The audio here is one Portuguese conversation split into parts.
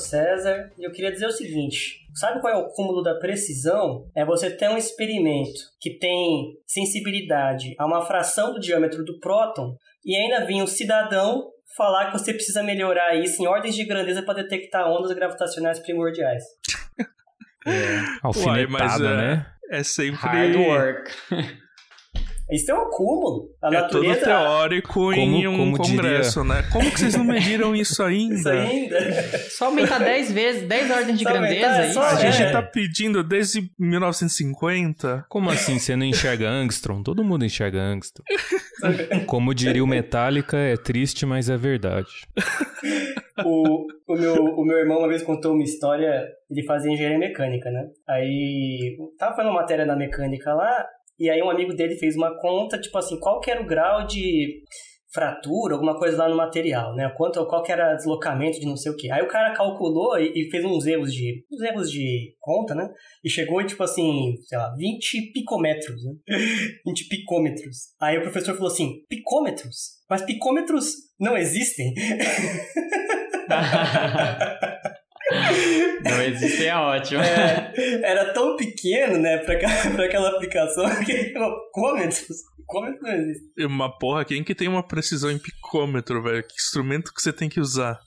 César e eu queria dizer o seguinte: sabe qual é o cúmulo da precisão? É você ter um experimento que tem sensibilidade a uma fração do diâmetro do próton e ainda vir um cidadão falar que você precisa melhorar isso em ordens de grandeza para detectar ondas gravitacionais primordiais. É. Alfinetada, Uai, é, né? É sempre. Hard work. Isso é um cúmulo. A é natureza... todo teórico como, em um como congresso, diria... né? Como que vocês não mediram isso ainda? isso ainda. Só aumentar 10 vezes, 10 ordens de só grandeza, aumentar, é isso? A gente é. tá pedindo desde 1950. Como assim? Você não enxerga Angstrom? Todo mundo enxerga Angstrom. como diria o Metallica, é triste, mas é verdade. o, o, meu, o meu irmão uma vez contou uma história, ele fazia engenharia mecânica, né? Aí, tava fazendo uma matéria na mecânica lá, e aí um amigo dele fez uma conta, tipo assim, qual que era o grau de fratura, alguma coisa lá no material, né? Quanto, qual que era deslocamento de não sei o que. Aí o cara calculou e, e, fez uns erros de uns erros de conta, né? E chegou tipo assim, sei lá, 20 picômetros, né? 20 picômetros. Aí o professor falou assim, picômetros? Mas picômetros não existem? Não existe, é ótimo. É, era tão pequeno, né, pra, pra aquela aplicação que picômetros, picômetro não existe. Uma porra, quem que tem uma precisão em picômetro, velho? Que instrumento que você tem que usar?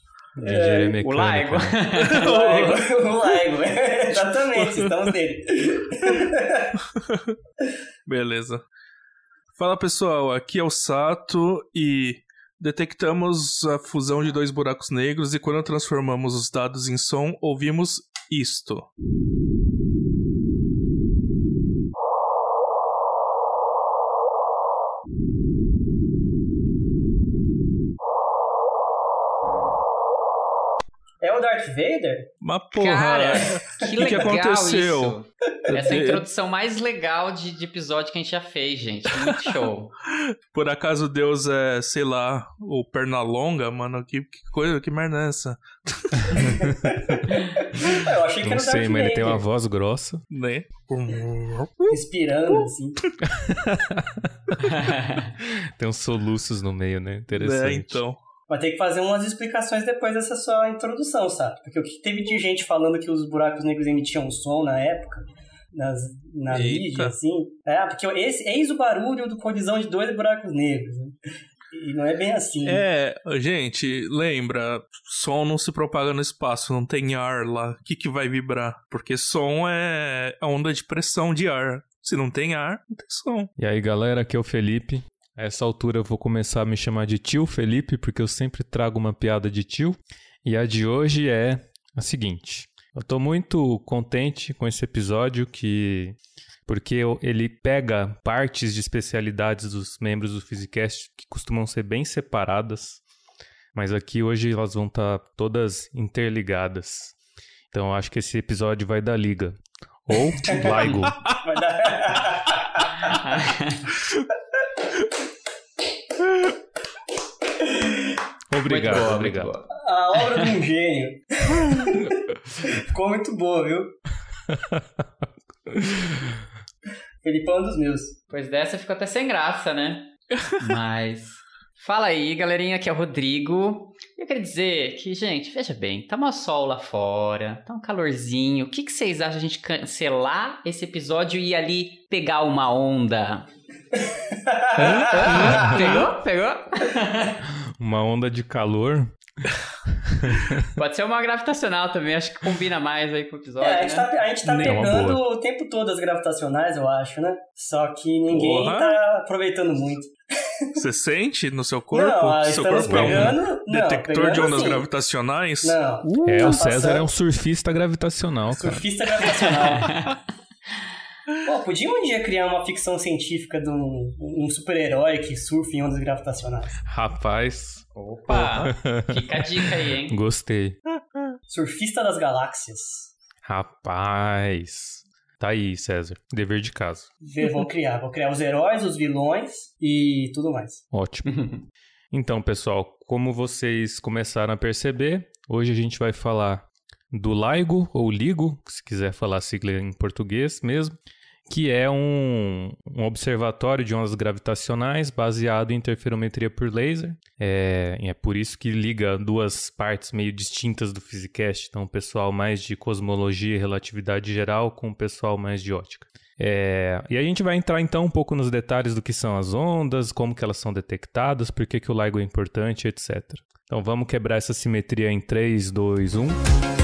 É, o Laigo. o Laigo, o Laigo. Exatamente, estamos nele. Beleza. Fala pessoal, aqui é o Sato e Detectamos a fusão de dois buracos negros e quando transformamos os dados em som, ouvimos isto. Darth Vader? Uma porra. Cara, que, que, que aconteceu? Isso. Essa é a introdução mais legal de, de, episódio que a gente já fez, gente. Muito show. Por acaso Deus é, sei lá, o Pernalonga? Mano, que, que coisa, que merda é essa? Eu achei que Não era sei, Darth mas ele tem uma voz grossa. Né? Respirando, assim. tem uns soluços no meio, né? Interessante. É, então. Vai ter que fazer umas explicações depois dessa sua introdução, sabe? Porque o que teve de gente falando que os buracos negros emitiam som na época, nas, na Eita. mídia, assim. É, porque esse, eis o barulho do colisão de dois buracos negros. Né? E não é bem assim. É, gente, lembra, som não se propaga no espaço, não tem ar lá. O que, que vai vibrar? Porque som é a onda de pressão de ar. Se não tem ar, não tem som. E aí, galera, aqui é o Felipe. A essa altura eu vou começar a me chamar de tio Felipe, porque eu sempre trago uma piada de tio. E a de hoje é a seguinte: eu estou muito contente com esse episódio que porque ele pega partes de especialidades dos membros do Physicast que costumam ser bem separadas, mas aqui hoje elas vão estar tá todas interligadas. Então eu acho que esse episódio vai dar liga. Ou Laigo. Vai dar... Obrigado, boa, obrigado. A obra de um gênio. Ficou muito boa, viu? Felipe é um dos meus. Pois dessa ficou até sem graça, né? Mas. Fala aí, galerinha, aqui é o Rodrigo. Eu queria dizer que, gente, veja bem, tá uma sol lá fora, tá um calorzinho. O que, que vocês acham de a gente cancelar esse episódio e ir ali pegar uma onda? Pegou? Pegou? uma onda de calor. Pode ser uma gravitacional também, acho que combina mais aí com o episódio. É, a gente né? tá, a gente tá pegando o tempo todo as gravitacionais, eu acho, né? Só que ninguém Porra. tá aproveitando muito. Você sente no seu corpo? Não, seu corpo pegando, é um detector não, de ondas assim. gravitacionais? Não. Uh, é, o César passando. é um surfista gravitacional, cara. Surfista gravitacional. Pô, podia um dia criar uma ficção científica de um, um super-herói que surfa em ondas gravitacionais. Rapaz. Opa! Fica a dica aí, hein? Gostei. Surfista das galáxias. Rapaz. Tá aí, César. Dever de casa. Vou criar. Vou criar os heróis, os vilões e tudo mais. Ótimo. então, pessoal, como vocês começaram a perceber, hoje a gente vai falar do LIGO ou LIGO, se quiser falar sigla em português mesmo, que é um, um observatório de ondas gravitacionais baseado em interferometria por laser. É, é por isso que liga duas partes meio distintas do Physicast. Então, o pessoal mais de cosmologia e relatividade geral com o pessoal mais de ótica. É, e a gente vai entrar então um pouco nos detalhes do que são as ondas, como que elas são detectadas, por que, que o LIGO é importante, etc. Então vamos quebrar essa simetria em 3, 2, 1.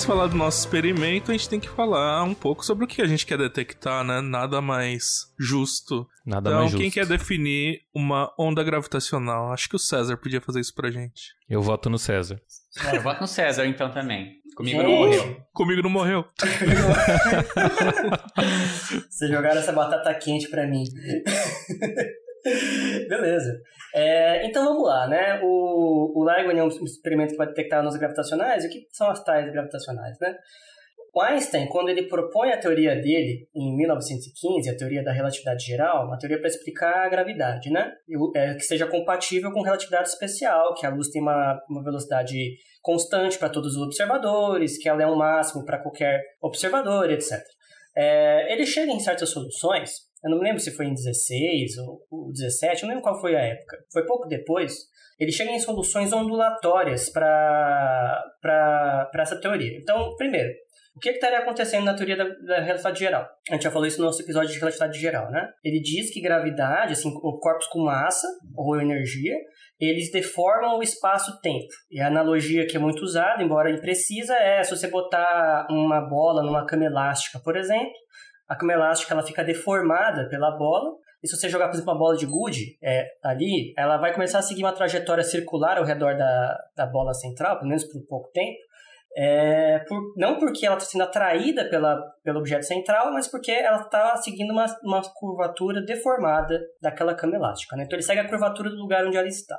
Antes de falar do nosso experimento, a gente tem que falar um pouco sobre o que a gente quer detectar, né? Nada mais justo. Nada então, mais justo. quem quer definir uma onda gravitacional? Acho que o César podia fazer isso pra gente. Eu voto no César. É, eu voto no César então também. Comigo não morreu. Comigo não morreu. Vocês jogaram essa batata quente pra mim. Beleza. É, então vamos lá, né? O, o LIGO é um experimento que vai detectar ondas gravitacionais. O que são as tais gravitacionais, né? O Einstein, quando ele propõe a teoria dele, em 1915, a teoria da relatividade geral, uma teoria para explicar a gravidade, né? É, que seja compatível com relatividade especial, que a luz tem uma, uma velocidade constante para todos os observadores, que ela é um máximo para qualquer observador, etc. É, ele chega em certas soluções, eu não me lembro se foi em 16 ou, ou 17, eu não lembro qual foi a época, foi pouco depois, ele chega em soluções ondulatórias para essa teoria. Então, primeiro, o que que estaria acontecendo na teoria da, da relatividade geral? A gente já falou isso no nosso episódio de relatividade geral, né? Ele diz que gravidade, assim, o corpos com massa ou energia, eles deformam o espaço-tempo. E a analogia que é muito usada, embora imprecisa, é se você botar uma bola numa cama elástica, por exemplo, a cama elástica ela fica deformada pela bola, e se você jogar, por exemplo, uma bola de gude é, ali, ela vai começar a seguir uma trajetória circular ao redor da, da bola central, pelo menos por pouco tempo, é, por, não porque ela está sendo atraída pela, pelo objeto central, mas porque ela está seguindo uma, uma curvatura deformada daquela cama elástica. Né? Então ele segue a curvatura do lugar onde ela está.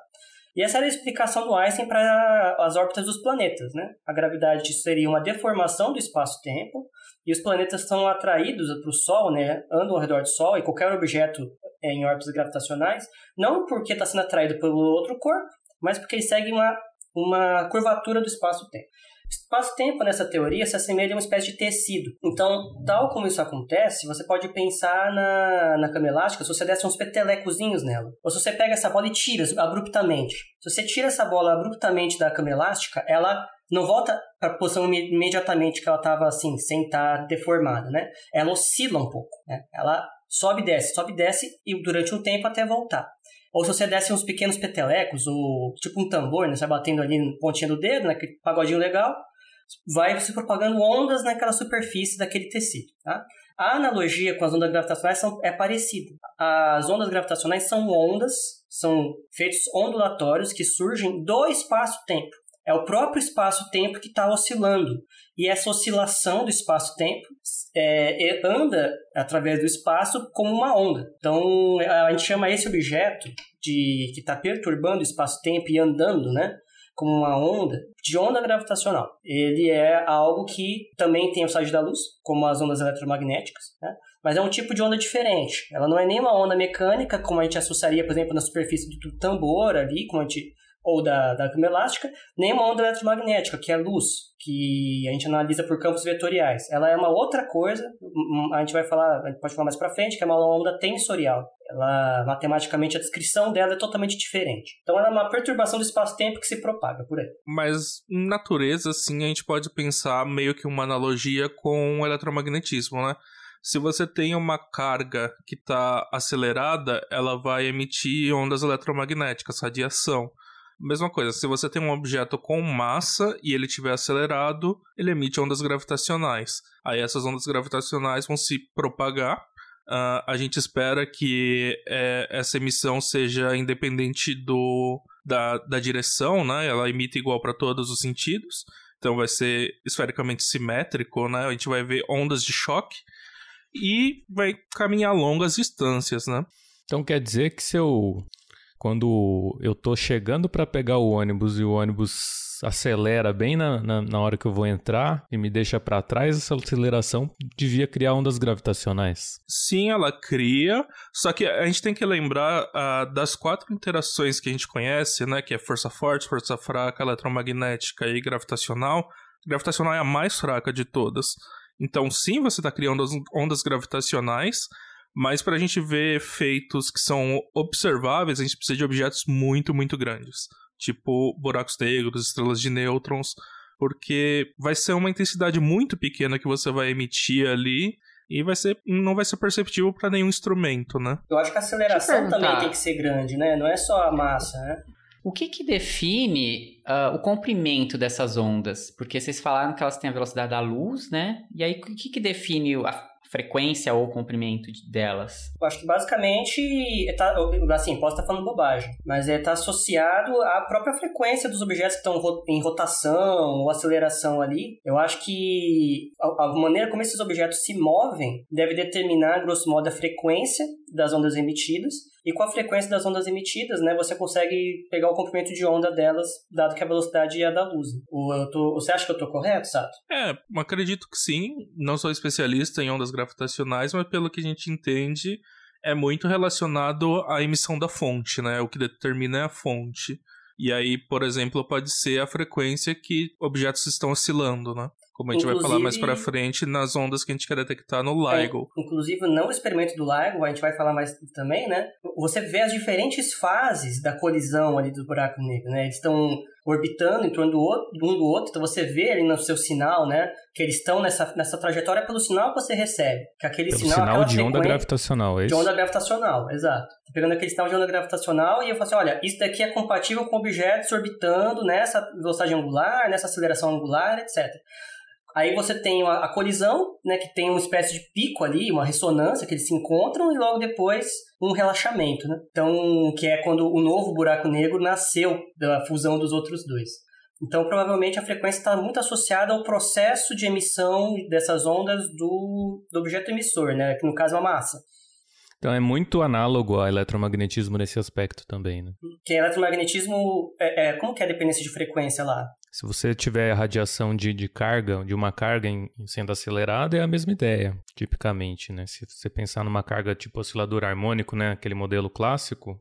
E essa era a explicação do Einstein para as órbitas dos planetas. Né? A gravidade seria uma deformação do espaço-tempo, e os planetas são atraídos para o Sol, né? andam ao redor do Sol, e qualquer objeto é, em órbitas gravitacionais, não porque está sendo atraído pelo outro corpo, mas porque ele segue uma, uma curvatura do espaço-tempo. Espaço-tempo nessa teoria se assemelha a uma espécie de tecido. Então, tal como isso acontece, você pode pensar na, na cama elástica se você desse uns petelecozinhos nela. Ou se você pega essa bola e tira abruptamente. Se você tira essa bola abruptamente da cama elástica, ela não volta para a posição ime- imediatamente que ela estava assim, sem estar deformada, né? Ela oscila um pouco, né? Ela sobe e desce, sobe e desce e durante um tempo até voltar. Ou se você desse uns pequenos petelecos, ou tipo um tambor, né? Você batendo ali na pontinha do dedo, naquele pagodinho legal, vai se propagando ondas naquela superfície daquele tecido, tá? A analogia com as ondas gravitacionais são, é parecida. As ondas gravitacionais são ondas, são feitos ondulatórios que surgem do espaço-tempo. É o próprio espaço-tempo que está oscilando. E essa oscilação do espaço-tempo é, é- anda através do espaço como uma onda. Então, a gente chama esse objeto de que está perturbando o espaço-tempo e andando, né? Como uma onda, de onda gravitacional. Ele é algo que também tem o estágio da luz, como as ondas eletromagnéticas, né? mas é um tipo de onda diferente. Ela não é nem uma onda mecânica, como a gente associaria, por exemplo, na superfície do tambor ali, como a gente ou da, da cama elástica, nem uma onda eletromagnética, que é luz, que a gente analisa por campos vetoriais. Ela é uma outra coisa, a gente vai falar, a gente pode falar mais para frente, que é uma onda tensorial. Ela, matematicamente, a descrição dela é totalmente diferente. Então, ela é uma perturbação do espaço-tempo que se propaga por aí. Mas, em natureza, sim, a gente pode pensar meio que uma analogia com o eletromagnetismo, né? Se você tem uma carga que está acelerada, ela vai emitir ondas eletromagnéticas, radiação. Mesma coisa, se você tem um objeto com massa e ele estiver acelerado, ele emite ondas gravitacionais. Aí essas ondas gravitacionais vão se propagar. Uh, a gente espera que é, essa emissão seja independente do, da, da direção, né? Ela emite igual para todos os sentidos. Então vai ser esfericamente simétrico, né? A gente vai ver ondas de choque e vai caminhar longas distâncias, né? Então quer dizer que se eu quando eu tô chegando para pegar o ônibus e o ônibus acelera bem na, na, na hora que eu vou entrar e me deixa para trás, essa aceleração devia criar ondas gravitacionais. Sim, ela cria, só que a gente tem que lembrar uh, das quatro interações que a gente conhece, né, que é força forte, força fraca, eletromagnética e gravitacional. Gravitacional é a mais fraca de todas. Então, sim, você está criando ondas gravitacionais, mas para a gente ver efeitos que são observáveis, a gente precisa de objetos muito, muito grandes. Tipo buracos negros, estrelas de nêutrons, porque vai ser uma intensidade muito pequena que você vai emitir ali e vai ser, não vai ser perceptível para nenhum instrumento, né? Eu acho que a aceleração também tem que ser grande, né? Não é só a massa, né? O que, que define uh, o comprimento dessas ondas? Porque vocês falaram que elas têm a velocidade da luz, né? E aí, o que, que define a frequência ou comprimento delas? Eu acho que basicamente, é tá, assim, posso estar falando bobagem, mas está é, tá associado à própria frequência dos objetos que estão em rotação ou aceleração ali. Eu acho que a, a maneira como esses objetos se movem deve determinar, grosso modo, a frequência das ondas emitidas e com a frequência das ondas emitidas, né, você consegue pegar o comprimento de onda delas, dado que a velocidade é a da luz. Tô, você acha que eu estou correto, Sato? É, acredito que sim. Não sou especialista em ondas gravitacionais, mas pelo que a gente entende, é muito relacionado à emissão da fonte, né? O que determina é a fonte. E aí, por exemplo, pode ser a frequência que objetos estão oscilando, né? Como a gente inclusive, vai falar mais pra frente nas ondas que a gente quer detectar no LIGO. É, inclusive, no experimento do LIGO, a gente vai falar mais também, né? Você vê as diferentes fases da colisão ali do buraco negro, né? Eles estão orbitando em torno do outro, um do outro, então você vê ali no seu sinal, né? Que eles estão nessa, nessa trajetória pelo sinal que você recebe. Que aquele pelo sinal, sinal de onda gravitacional, é isso? De onda gravitacional, exato. Tô pegando aquele sinal de onda gravitacional e eu falo assim, olha, isso daqui é compatível com objetos orbitando nessa velocidade angular, nessa aceleração angular, etc. Aí você tem a, a, colisão, né, que tem uma espécie de pico ali, uma ressonância que eles se encontram e logo depois um relaxamento, né? Então, que é quando o novo buraco negro nasceu da fusão dos outros dois. Então, provavelmente a frequência está muito associada ao processo de emissão dessas ondas do, do objeto emissor, né, que no caso é a massa. Então é muito análogo ao eletromagnetismo nesse aspecto também, né? Que eletromagnetismo, é, é, como que é a dependência de frequência lá? Se você tiver radiação de, de carga, de uma carga em, sendo acelerada, é a mesma ideia, tipicamente, né? Se você pensar numa carga tipo oscilador harmônico, né? Aquele modelo clássico,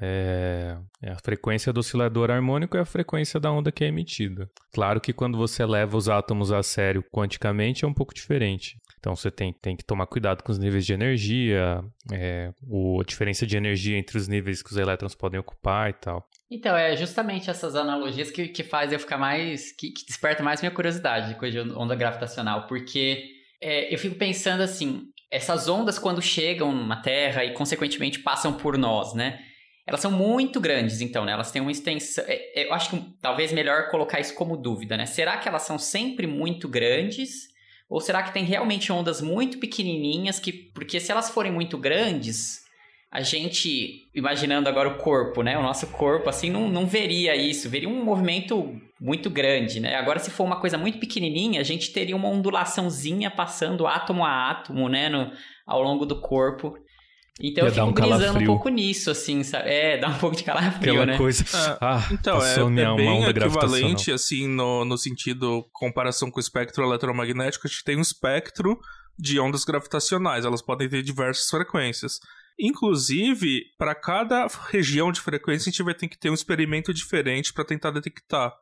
é, é, a frequência do oscilador harmônico é a frequência da onda que é emitida. Claro que quando você leva os átomos a sério quanticamente é um pouco diferente. Então você tem, tem que tomar cuidado com os níveis de energia, é, o, a diferença de energia entre os níveis que os elétrons podem ocupar e tal. Então, é justamente essas analogias que, que faz eu ficar mais. que, que desperta mais minha curiosidade com a onda gravitacional, porque é, eu fico pensando assim: essas ondas, quando chegam na Terra e, consequentemente, passam por nós, né? Elas são muito grandes, então, né? Elas têm uma extensão. É, é, eu acho que talvez melhor colocar isso como dúvida, né? Será que elas são sempre muito grandes? Ou será que tem realmente ondas muito pequenininhas que, porque se elas forem muito grandes, a gente, imaginando agora o corpo, né? O nosso corpo, assim, não, não veria isso, veria um movimento muito grande, né? Agora, se for uma coisa muito pequenininha, a gente teria uma ondulaçãozinha passando átomo a átomo, né? No, ao longo do corpo. Então Ia eu fico um brisando um pouco nisso, assim, sabe? É, dá um pouco de calafrio, Aquela né? coisa. Ah, ah então, é, minha, é bem equivalente, assim, no, no sentido comparação com o espectro eletromagnético, a gente tem um espectro de ondas gravitacionais, elas podem ter diversas frequências. Inclusive, para cada região de frequência, a gente vai ter que ter um experimento diferente para tentar detectar.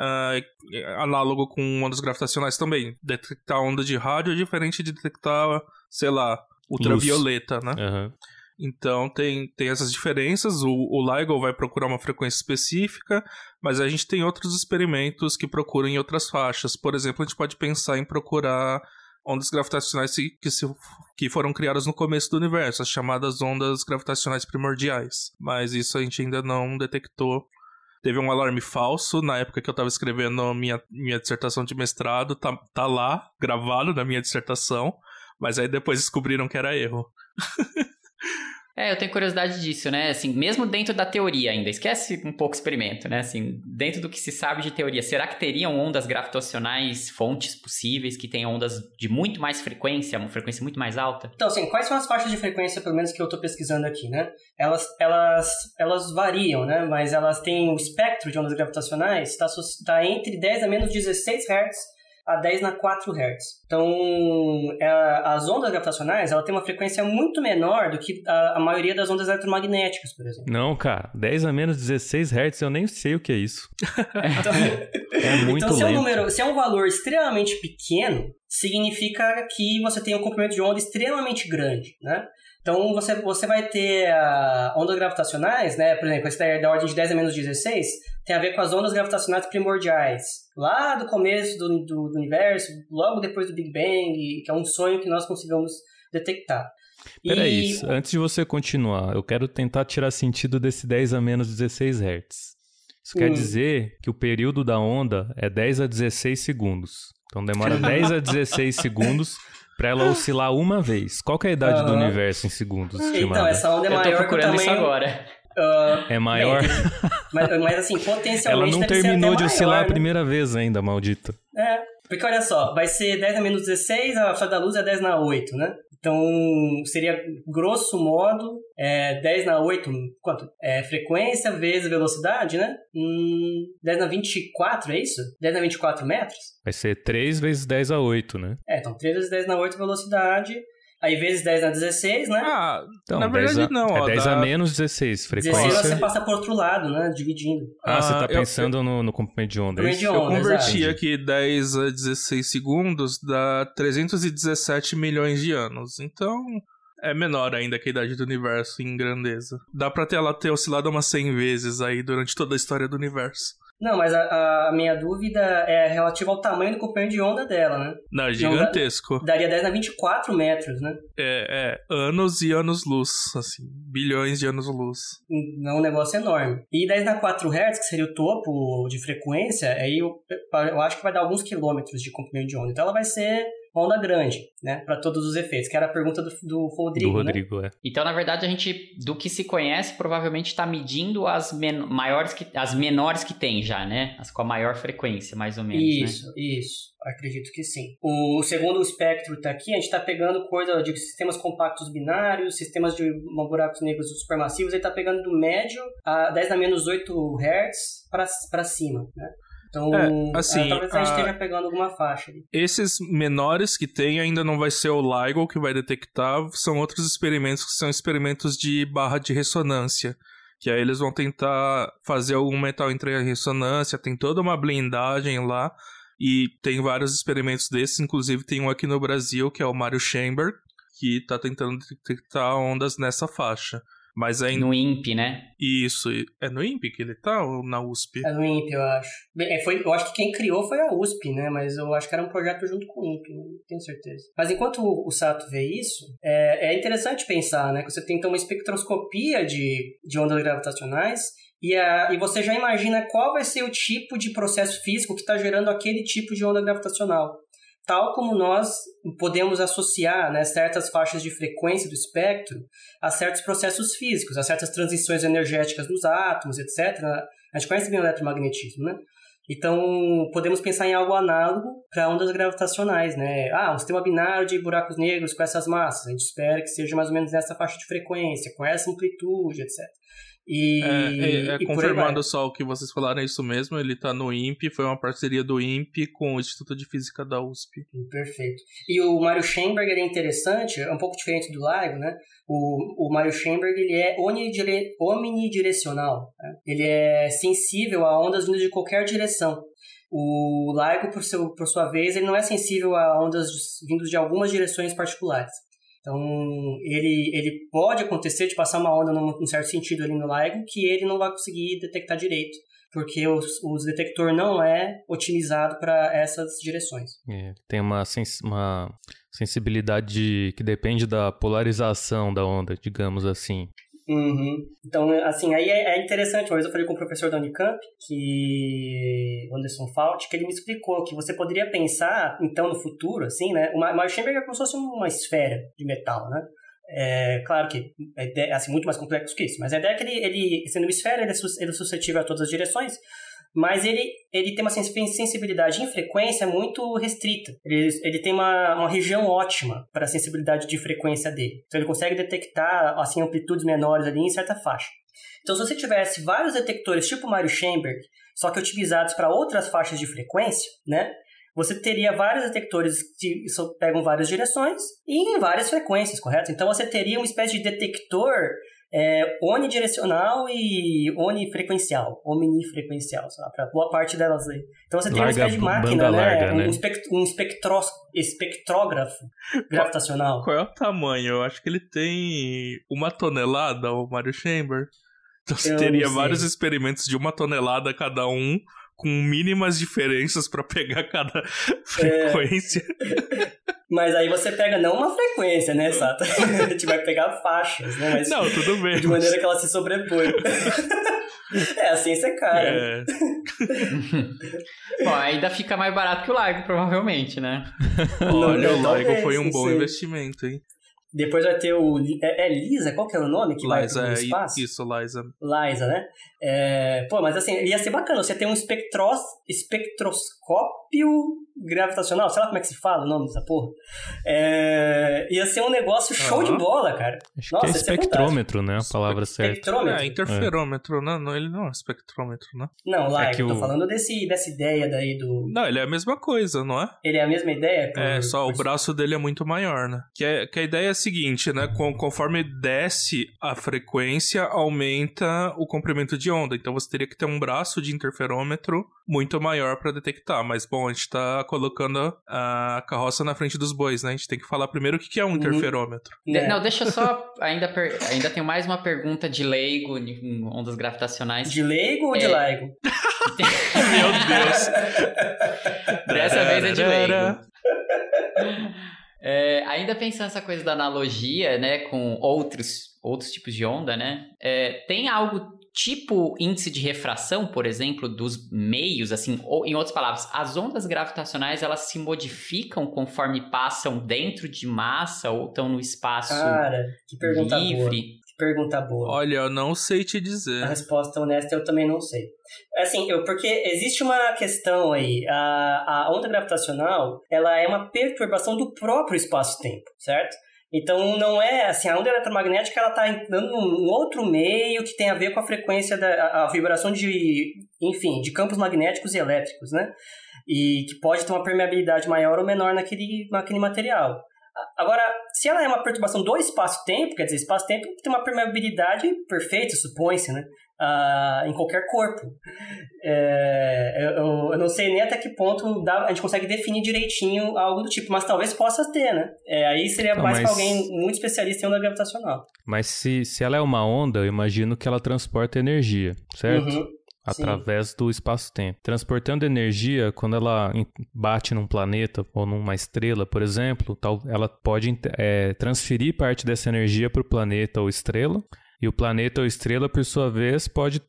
Uh, análogo com ondas gravitacionais também. Detectar onda de rádio é diferente de detectar, sei lá, ultravioleta, Luz. né? Uhum. Então tem, tem essas diferenças. O, o LIGO vai procurar uma frequência específica, mas a gente tem outros experimentos que procuram em outras faixas. Por exemplo, a gente pode pensar em procurar ondas gravitacionais que, se, que foram criadas no começo do universo, as chamadas ondas gravitacionais primordiais. Mas isso a gente ainda não detectou teve um alarme falso na época que eu estava escrevendo minha, minha dissertação de mestrado, tá, tá lá, gravado na minha dissertação, mas aí depois descobriram que era erro. É, eu tenho curiosidade disso, né? Assim, mesmo dentro da teoria ainda, esquece um pouco o experimento, né? Assim, dentro do que se sabe de teoria, será que teriam ondas gravitacionais, fontes possíveis que tenham ondas de muito mais frequência, uma frequência muito mais alta? Então, assim, quais são as faixas de frequência, pelo menos que eu estou pesquisando aqui, né? Elas, elas, elas variam, né? Mas elas têm o espectro de ondas gravitacionais, está tá entre 10 a menos 16 Hz a 10 na 4 Hz. Então, é, as ondas gravitacionais, ela tem uma frequência muito menor do que a, a, maioria das ondas eletromagnéticas, por exemplo. Não, cara, 10 a menos 16 Hz, eu nem sei o que é isso. então, é muito então, se lento. É um número, se é um valor extremamente pequeno, significa que você tem um comprimento de onda extremamente grande, né? Então, você, você vai ter uh, ondas gravitacionais, né? Por exemplo, esse da ordem de 10 a menos 16, tem a ver com as ondas gravitacionais primordiais. Lá do começo do, do, do universo, logo depois do Big Bang, que é um sonho que nós consigamos detectar. Peraí, e... antes de você continuar, eu quero tentar tirar sentido desse 10 a menos 16 Hz. Isso hum. quer dizer que o período da onda é 10 a 16 segundos. Então demora 10 a 16 segundos para ela oscilar uma vez. Qual é a idade do universo em segundos? Então, essa onda é maior Eu tô procurando tamanho... isso agora. Uh, é maior. Bem, mas, mas, assim, potencialmente. Ela não terminou de oscilar maior, a primeira vez ainda, maldita. É, porque olha só, vai ser 10 na menos 16, a velocidade da luz é 10 na 8, né? Então, seria, grosso modo, é, 10 na 8, quanto? É, frequência vezes velocidade, né? Hum, 10 na 24, é isso? 10 na 24 metros? Vai ser 3 vezes 10 a 8, né? É, então 3 vezes 10 na 8 velocidade Aí vezes 10 na 16, né? Ah, então, na verdade a, não. É ó, 10 dá... a menos 16, frequência. 16 você passa pro outro lado, né? Dividindo. Ah, ah você tá pensando eu, no, no comprimento de onda. É de onda eu converti exatamente. aqui 10 a 16 segundos, dá 317 milhões de anos. Então, é menor ainda que a idade do universo em grandeza. Dá pra ter ela ter oscilado umas 100 vezes aí durante toda a história do universo. Não, mas a, a, minha dúvida é relativa ao tamanho do comprimento de onda dela, né? Não, é gigantesco. Onda, daria 10 a 24 metros, né? É, é, anos e anos-luz, assim, bilhões de anos-luz. É um negócio enorme. E 10 na 4 Hz, que seria o topo de frequência, aí eu, eu acho que vai dar alguns quilômetros de comprimento de onda. Então ela vai ser onda grande, né? Para todos os efeitos, que era a pergunta do, do Rodrigo. Do Rodrigo, né? é. Então, na verdade, a gente, do que se conhece, provavelmente está medindo as men maiores que, as menores que tem já, né? As com a maior frequência, mais ou menos. Isso, né? isso. Acredito que sim. O segundo espectro está aqui, a gente está pegando coisa de sistemas compactos binários, sistemas de buracos negros supermassivos, ele está pegando do médio a 10 a menos 8 Hz para cima, né? Então, é, assim, é, talvez a gente esteja pegando alguma faixa. Esses menores que tem ainda não vai ser o LIGO que vai detectar, são outros experimentos que são experimentos de barra de ressonância. Que aí eles vão tentar fazer algum metal entrar em ressonância, tem toda uma blindagem lá. E tem vários experimentos desses, inclusive tem um aqui no Brasil, que é o Mario Chamber, que está tentando detectar ondas nessa faixa. Mas ainda... No INPE, né? Isso. É no INPE que ele tá ou na USP? É no INPE, eu acho. Bem, é, foi, eu acho que quem criou foi a USP, né? Mas eu acho que era um projeto junto com o INPE, não tenho certeza. Mas enquanto o Sato vê isso, é, é interessante pensar, né? Que você tem então uma espectroscopia de, de ondas gravitacionais e, a, e você já imagina qual vai ser o tipo de processo físico que está gerando aquele tipo de onda gravitacional tal como nós podemos associar né, certas faixas de frequência do espectro a certos processos físicos, a certas transições energéticas dos átomos, etc. A gente conhece bem o eletromagnetismo, né? Então, podemos pensar em algo análogo para ondas gravitacionais, né? Ah, um sistema binário de buracos negros com essas massas. A gente espera que seja mais ou menos nessa faixa de frequência, com essa amplitude, etc. E, É, é, é e confirmando só o que vocês falaram, é isso mesmo. Ele tá no INPE, foi uma parceria do INPE com o Instituto de Física da USP. Perfeito. E o Mário Schoenberg ele é interessante, é um pouco diferente do LIGO, né? O, o Mário Schoenberg ele é onidire, omnidirecional. Né? Ele é sensível a ondas vindas de qualquer direção. O LIGO, por, seu, por sua vez, ele não é sensível a ondas vindas de algumas direções particulares. Então, ele, ele pode acontecer de passar uma onda num, num certo sentido ali no LIGO que ele não vai conseguir detectar direito, porque o, o detector não é otimizado para essas direções. É, tem uma, sens uma sensibilidade que depende da polarização da onda, digamos assim. Uhum. Então, assim, aí é, é interessante. Uma vez eu falei com o professor da Unicamp, que Anderson Fault, que ele me explicou que você poderia pensar, então, no futuro, assim, né? O Mário Schoenberg é como se fosse uma esfera de metal, né? É, claro que é assim, muito mais complexo que isso, mas a ideia é que ele, ele sendo uma esfera, ele é, ele é suscetível a todas as direções, mas ele, ele tem uma sens- sensibilidade em frequência muito restrita. Ele, ele tem uma, uma região ótima para a sensibilidade de frequência dele. Então ele consegue detectar assim, amplitudes menores ali em certa faixa. Então se você tivesse vários detectores tipo o Mário Schoenberg, só que otimizados para outras faixas de frequência, né? Você teria vários detectores que pegam várias direções e em várias frequências, correto? Então você teria uma espécie de detector é, onidirecional e onifrequencial, omnifrequencial, sei lá, para boa parte delas aí. Então você tem uma Larga espécie de máquina, né? larga, né? Um, espect, um espectro, espectrógrafo gravitacional. Qual é o tamanho? Eu acho que ele tem uma tonelada, o Mario Chamber. Então você Eu teria vários experimentos de uma tonelada cada um, com mínimas diferenças pra pegar cada frequência. Mas aí você pega não uma frequência, né, Sato? A gente vai pegar faixas, né? Mas Não, tudo bem. de maneira que ela se sobrepõe. é, a ciência é cara. É, Bom, ainda fica mais barato que o Largo, provavelmente, né? olha, o LIGO foi um bom sei. investimento, hein? Depois vai ter o. É, é Lisa? Qual que é o nome que vai Liza, pro é, espaço? isso, Liza. Liza, né? É, pô, mas assim, ia ser bacana. Você tem um espectros, espectroscópio gravitacional, sei lá como é que se fala o nome dessa porra. É, ia ser um negócio show de Aham. bola, cara. Acho Nossa, que é é espectrômetro, né? A palavra certa. Espectrômetro? É, interferômetro, né? Não, ele não é espectrômetro, né? Não, lá, É que eu tô o- falando desse, dessa ideia daí do. Não, ele é a mesma coisa, não é? Ele é a mesma ideia? Por- É, só o braço dele é muito maior, né? Que, é, que a ideia é a seguinte, né? Com- conforme desce a frequência, aumenta o comprimento de onda. Então você teria que ter um braço de interferômetro muito maior para detectar. Mas, bom, a gente tá colocando a carroça na frente dos bois, né? A gente tem que falar primeiro o que é um Uhum. interferômetro. De- né? Não, deixa eu só. Ainda, per- ainda tenho mais uma pergunta de leigo em ondas gravitacionais. De leigo ou de É. laigo? Meu Deus! Dessa vez é de leigo. É, ainda pensando nessa coisa da analogia, né, com outros, outros tipos de onda, né? é, tem algo tipo índice de refração, por exemplo, dos meios, assim, ou em outras palavras, as ondas gravitacionais elas se modificam conforme passam dentro de massa ou estão no espaço Cara, que pergunta boa. livre. Que pergunta boa. Olha, eu não sei te A dizer. resposta honesta eu também não sei. Assim, eu, porque existe uma questão aí. A, a onda gravitacional, ela é uma perturbação do próprio espaço-tempo, certo? Então não é assim, a onda eletromagnética ela está entrando num outro meio que tem a ver com a frequência da a, vibração de, enfim, de campos magnéticos e elétricos, né? E que pode ter uma permeabilidade maior ou menor naquele, naquele material. Agora, se ela é uma perturbação do espaço-tempo, quer dizer, espaço-tempo tem uma permeabilidade perfeita, supõe-se, né? Ah, em qualquer corpo. É, eu, eu- não sei nem até que ponto dá- a gente consegue definir direitinho algo do tipo, mas talvez possa ter, né? É, aí seria Não, mais mas- para alguém muito especialista em onda gravitacional. Mas se, se ela é uma onda, eu imagino que ela transporta energia, certo? Uhum, sim. Através do espaço-tempo. Transportando energia, quando ela bate num planeta ou numa estrela, por exemplo, tal, ela pode é, transferir parte dessa energia para o planeta ou estrela. E o planeta ou estrela, por sua vez, pode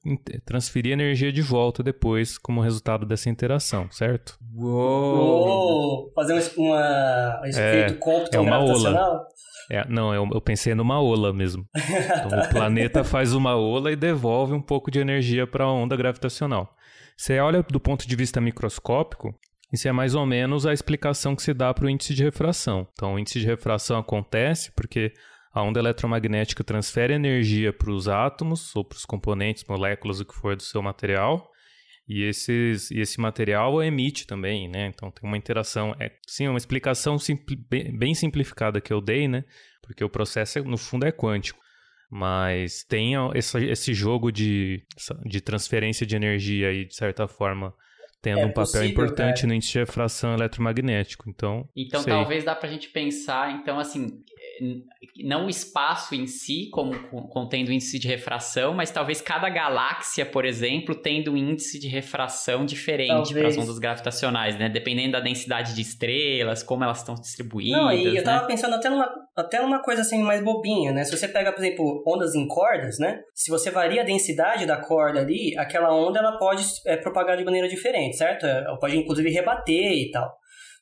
transferir energia de volta depois, como resultado dessa interação, certo? Ou fazer um, uma, um efeito Compton é uma gravitacional. É, não, eu, eu pensei numa ola mesmo. Então, o planeta faz uma ola e devolve um pouco de energia para a onda gravitacional. Você olha do ponto de vista microscópico, isso é mais ou menos a explicação que se dá para o índice de refração. Então, o índice de refração acontece porque A onda eletromagnética transfere energia para os átomos ou para os componentes, moléculas, o que for do seu material. E, esses, e esse material emite também, né? Então tem uma interação. É, sim, uma explicação simpli, bem, bem, simplificada que eu dei, né? Porque o processo, é, no fundo, é quântico. Mas tem esse, esse jogo de, de transferência de energia aí, de certa forma, tendo é um papel possível, importante no índice de refração eletromagnético. Então, então sei. talvez dá pra gente pensar, então assim, não o espaço em si, como contendo índice de refração, mas talvez cada galáxia, por exemplo, tendo um índice de refração diferente para as ondas gravitacionais, né? Dependendo da densidade de estrelas, como elas estão distribuídas. Não, e eu né? tava pensando até numa, até numa coisa assim mais bobinha, né? Se você pega, por exemplo, ondas em cordas, né? Se você varia a densidade da corda ali, aquela onda ela pode é, propagar de maneira diferente, certo? Ela pode inclusive rebater e tal.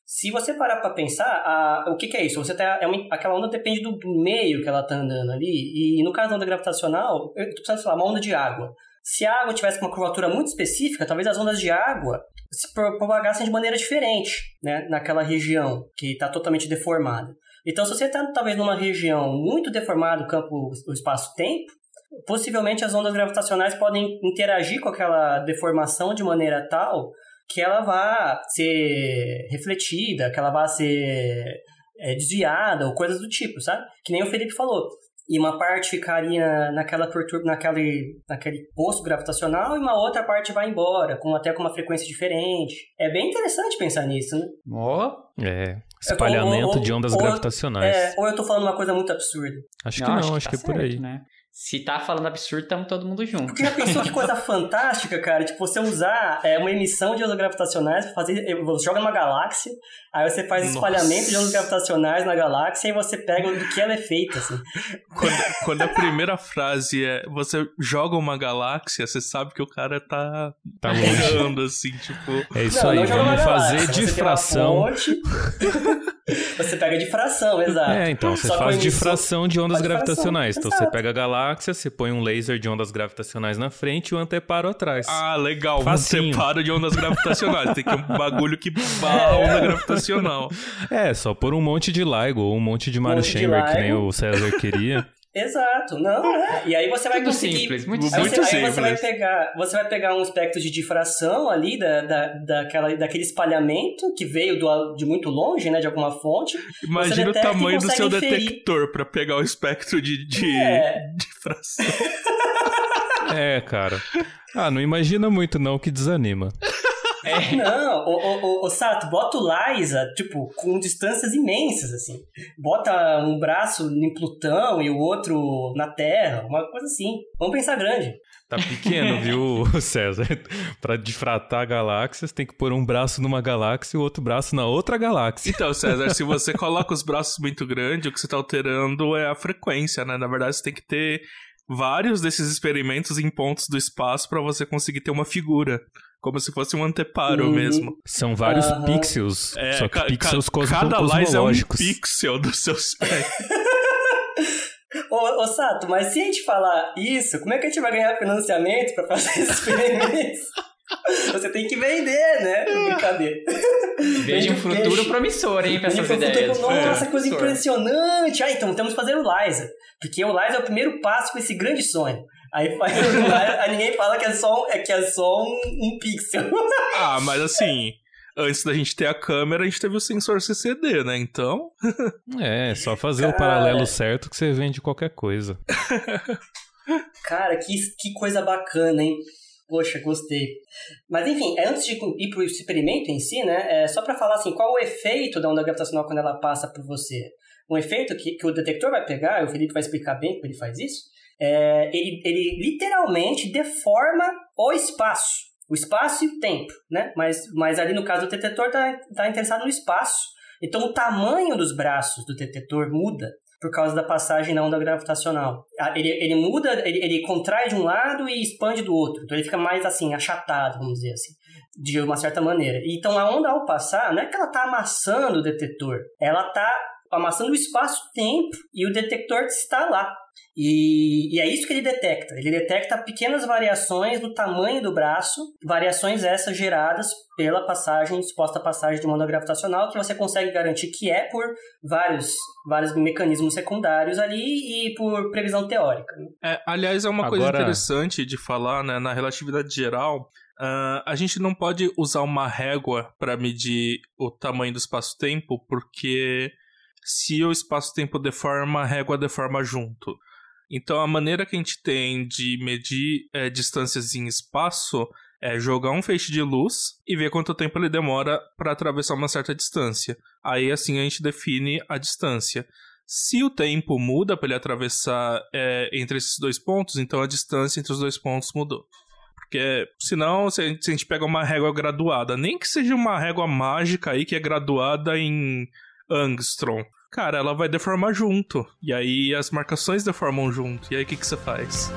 Se você parar para pensar, a, o que, que, é isso? Você tá, é uma, aquela onda depende do, do, meio que ela tá andando ali. E no caso da onda gravitacional, eu tô precisando falar, uma onda de água. Se a água tivesse uma curvatura muito específica, talvez as ondas de água se propagassem de maneira diferente, né? Naquela região que está totalmente deformada. Então, se você está talvez numa região muito deformada, o campo, o espaço-tempo, possivelmente as ondas gravitacionais podem interagir com aquela deformação de maneira tal que ela vá ser refletida, que ela vá ser é, desviada ou coisas do tipo, sabe? Que nem o Felipe falou. E uma parte ficaria naquela perturb... naquele, naquele posto gravitacional e uma outra parte vai embora, com até com uma frequência diferente. É bem interessante pensar nisso, né? Ó. Oh. É. Espalhamento ou, ou, de ondas ou, gravitacionais. É, ou eu tô falando uma coisa muito absurda. Acho que não, acho, acho que, tá que é por aí. Né? Se tá falando absurdo, estamos todo mundo junto. Porque já pensou que coisa fantástica, cara? Tipo, você usar é, uma emissão de ondas gravitacionais pra fazer. Você joga numa galáxia, aí você faz Nossa. espalhamento de ondas gravitacionais na galáxia e você pega do que ela é feita, assim. Quando, quando a primeira frase é você joga uma galáxia, você sabe que o cara tá, tá longe. assim, tipo. É isso não, aí, não vamos fazer difração. Você pega difração, exato. É, então, você Só faz difração de ondas gravitacionais. Então, você pega a galáxia, você põe um laser de ondas gravitacionais na frente e o anteparo atrás. Ah, legal. Facinho. Um anteparo de ondas gravitacionais. Tem que ter um bagulho que barra a onda gravitacional. É, só por um monte de LIGO ou um monte de Mario Chamber, que nem o César queria. Exato, não, é. E aí você vai Tudo conseguir. Simples, muito aí simples. Você, aí você vai pegar, você vai pegar um espectro de difração ali da, da, daquela, daquele espalhamento que veio do, de muito longe, né, de alguma fonte. Imagina o tamanho do seu inferir. detector para pegar o espectro de, de é. difração. é, cara. Ah, não imagina muito não que desanima. É. Não, o, o, o, Sato, bota o Liza, tipo, com distâncias imensas, assim. Bota um braço em Plutão e o outro na Terra, uma coisa assim. Vamos pensar grande. Tá pequeno, viu, César? Pra difratar galáxias, tem que pôr um braço numa galáxia e o outro braço na outra galáxia. Então, César, se você coloca os braços muito grandes, o que você tá alterando é a frequência, né? Na verdade, você tem que ter vários desses experimentos em pontos do espaço para você conseguir ter uma figura. Como se fosse um anteparo uhum. mesmo. São vários uhum. pixels. É, só que pixels ca cada lais é um pixel do seu espectro. ô, ô, Sato, mas se a gente falar isso, como é que a gente vai ganhar financiamento para fazer esses experimentos? Você tem que vender, né? Brincadeira. Veja um futuro promissor, hein, pra essas ideias. Futuro, nossa, é, coisa impressionante. Ah, então temos que fazer o Liza. Porque o Liza é o primeiro passo para esse grande sonho. Aí, aí ninguém fala que é só, é que é só um, um pixel. Ah, mas assim, antes da gente ter a câmera, a gente teve o sensor CCD, né? Então. é, só fazer Cara... o paralelo certo que você vende qualquer coisa. Cara, que, que coisa bacana, hein? Poxa, gostei. Mas enfim, é antes de ir para o experimento em si, né? É só para falar assim, qual o efeito da onda gravitacional quando ela passa por você? Um efeito que, que o detector vai pegar, o Felipe vai explicar bem como ele faz isso, é, ele, ele literalmente deforma o espaço. O espaço e o tempo, né? Mas, mas ali no caso do detetor está tá interessado no espaço. Então o tamanho dos braços do detetor muda por causa da passagem na onda gravitacional. Ele, ele muda, ele, ele contrai de um lado e expande do outro. Então ele fica mais assim, achatado, vamos dizer assim, de uma certa maneira. Então a onda ao passar, não é que ela está amassando o detetor, ela está amassando o espaço-tempo e o detector está lá. E, e, é isso que ele detecta. Ele detecta pequenas variações no tamanho do braço, variações essas geradas pela passagem, suposta passagem de onda gravitacional, que você consegue garantir que é por vários, vários mecanismos secundários ali e por previsão teórica. Né? É, aliás, é uma Agora... coisa interessante de falar, né, na relatividade geral. Uh, a gente não pode usar uma régua para medir o tamanho do espaço-tempo, porque se o espaço-tempo deforma, a régua deforma junto. Então, a maneira que a gente tem de medir é, distâncias em espaço é jogar um feixe de luz e ver quanto tempo ele demora para atravessar uma certa distância. Aí, assim, a gente define a distância. Se o tempo muda para ele atravessar é, entre esses dois pontos, então a distância entre os dois pontos mudou. Porque senão, se a, gente, se a gente pega uma régua graduada, nem que seja uma régua mágica aí que é graduada em angstrom, cara, ela vai deformar junto. E aí as marcações deformam junto. E aí o que, que você faz?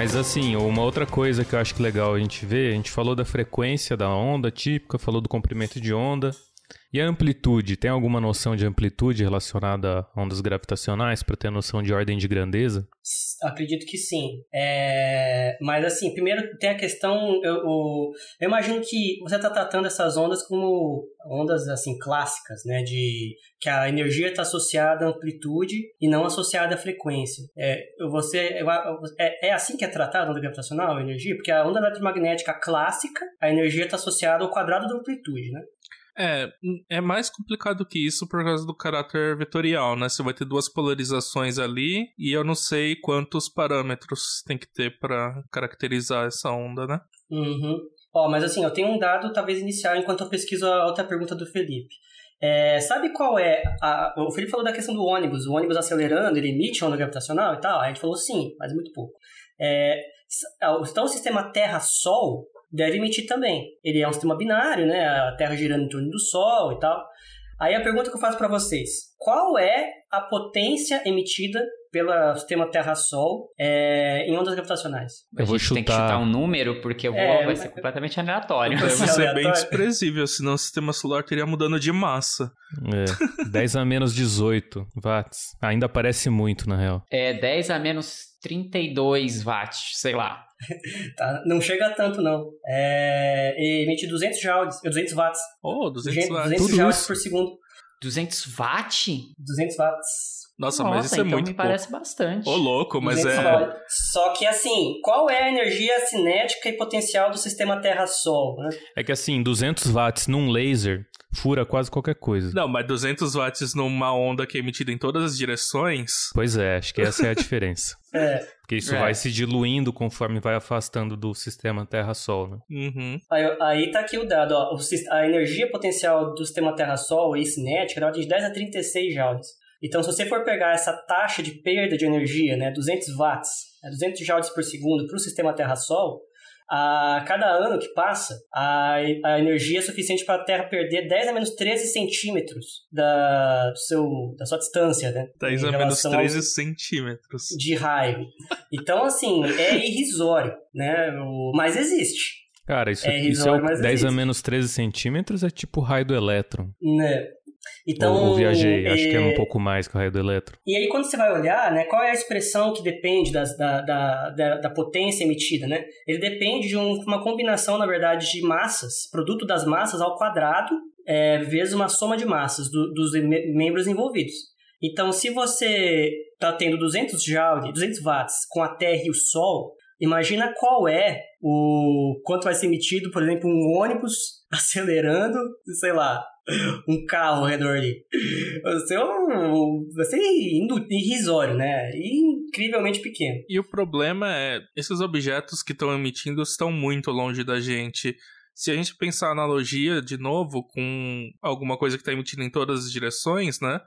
Mas assim, uma outra coisa que eu acho que legal a gente ver, a gente falou da frequência da onda típica, falou do comprimento de onda. E a amplitude? Tem alguma noção de amplitude relacionada a ondas gravitacionais para ter noção de ordem de grandeza? Acredito que sim. É... Mas assim, primeiro tem a questão. Eu, eu, eu imagino que você está tratando essas ondas como ondas assim clássicas, né? De que a energia está associada à amplitude e não associada à frequência. É, você, é, é assim que é tratada a onda gravitacional, a energia? Porque a onda eletromagnética clássica, a energia está associada ao quadrado da amplitude, né? É, é mais complicado que isso por causa do caráter vetorial, né? Você vai ter duas polarizações ali e eu não sei quantos parâmetros tem que ter para caracterizar essa onda, né? Uhum. Ó, mas assim, eu tenho um dado talvez inicial enquanto eu pesquiso a outra pergunta do Felipe. É, sabe qual é. A, o Felipe falou da questão do ônibus. O ônibus acelerando, ele emite onda gravitacional e tal. A gente falou sim, mas muito pouco. É, então, o sistema Terra-Sol deve emitir também. Ele é um sistema binário, né? A Terra girando em torno do Sol e tal. Aí a pergunta que eu faço para vocês: qual é a potência emitida pelo sistema Terra-Sol é, em ondas gravitacionais? Eu vou chutar... tem que chutar um número, porque o é, vai ser completamente aleatório. Vai ser bem desprezível, senão o sistema solar teria mudando de massa. É, 10 a menos 18 watts. Ainda parece muito, na real. É, 10 a menos 32 watts, sei lá. tá, não chega a tanto, não. É, emite 200 joules, 200 watts. Oh, 200 watts. 200 joules por segundo. 200 watts? 200 watts. Nossa, Nossa, mas isso é então muito me pouco. parece bastante. Ô, louco, mas é... Só que assim, qual é a energia cinética e potencial do sistema Terra-Sol? Né? É que assim, 200 watts num laser fura quase qualquer coisa. Não, mas 200 watts numa onda que é emitida em todas as direções... Pois é, acho que essa é a diferença. é. Porque isso é. vai se diluindo conforme vai afastando do sistema Terra-Sol, né? Uhum. Aí, aí tá aqui o dado, ó. A energia potencial do sistema Terra-Sol e cinética é de 10 a 36 joules. Então, se você for pegar essa taxa de perda de energia, né, 200 watts, 200 joules por segundo para o sistema Terra-Sol, a cada ano que passa, a, a energia é suficiente para a Terra perder 10 a menos 13 centímetros da, seu, da sua distância, né? 10 a menos 13 centímetros. De raio. Então, assim, é irrisório, né? Mas existe. Cara, isso é, irrisório, isso é o 10 existe. a menos 13 centímetros é tipo o raio do elétron. Né? Então, ou, ou viajei, é... acho que é um pouco mais que o raio do elétron. E aí, quando você vai olhar, né, qual é a expressão que depende das, da, da, da, da, potência emitida, né? Ele depende de um, uma combinação, na verdade, de massas, produto das massas ao quadrado, é, vezes uma soma de massas do, dos membros envolvidos. Então, se você está tendo 200 joules, 200 watts com a Terra e o Sol, imagina qual é o quanto vai ser emitido, por exemplo, um ônibus acelerando, sei lá, um carro ao redor ali. Vai ser, irrisório, né? Incrivelmente pequeno. E o problema é, esses objetos que estão emitindo estão muito longe da gente. Se a gente pensar a analogia, de novo, com alguma coisa que está emitindo em todas as direções, né?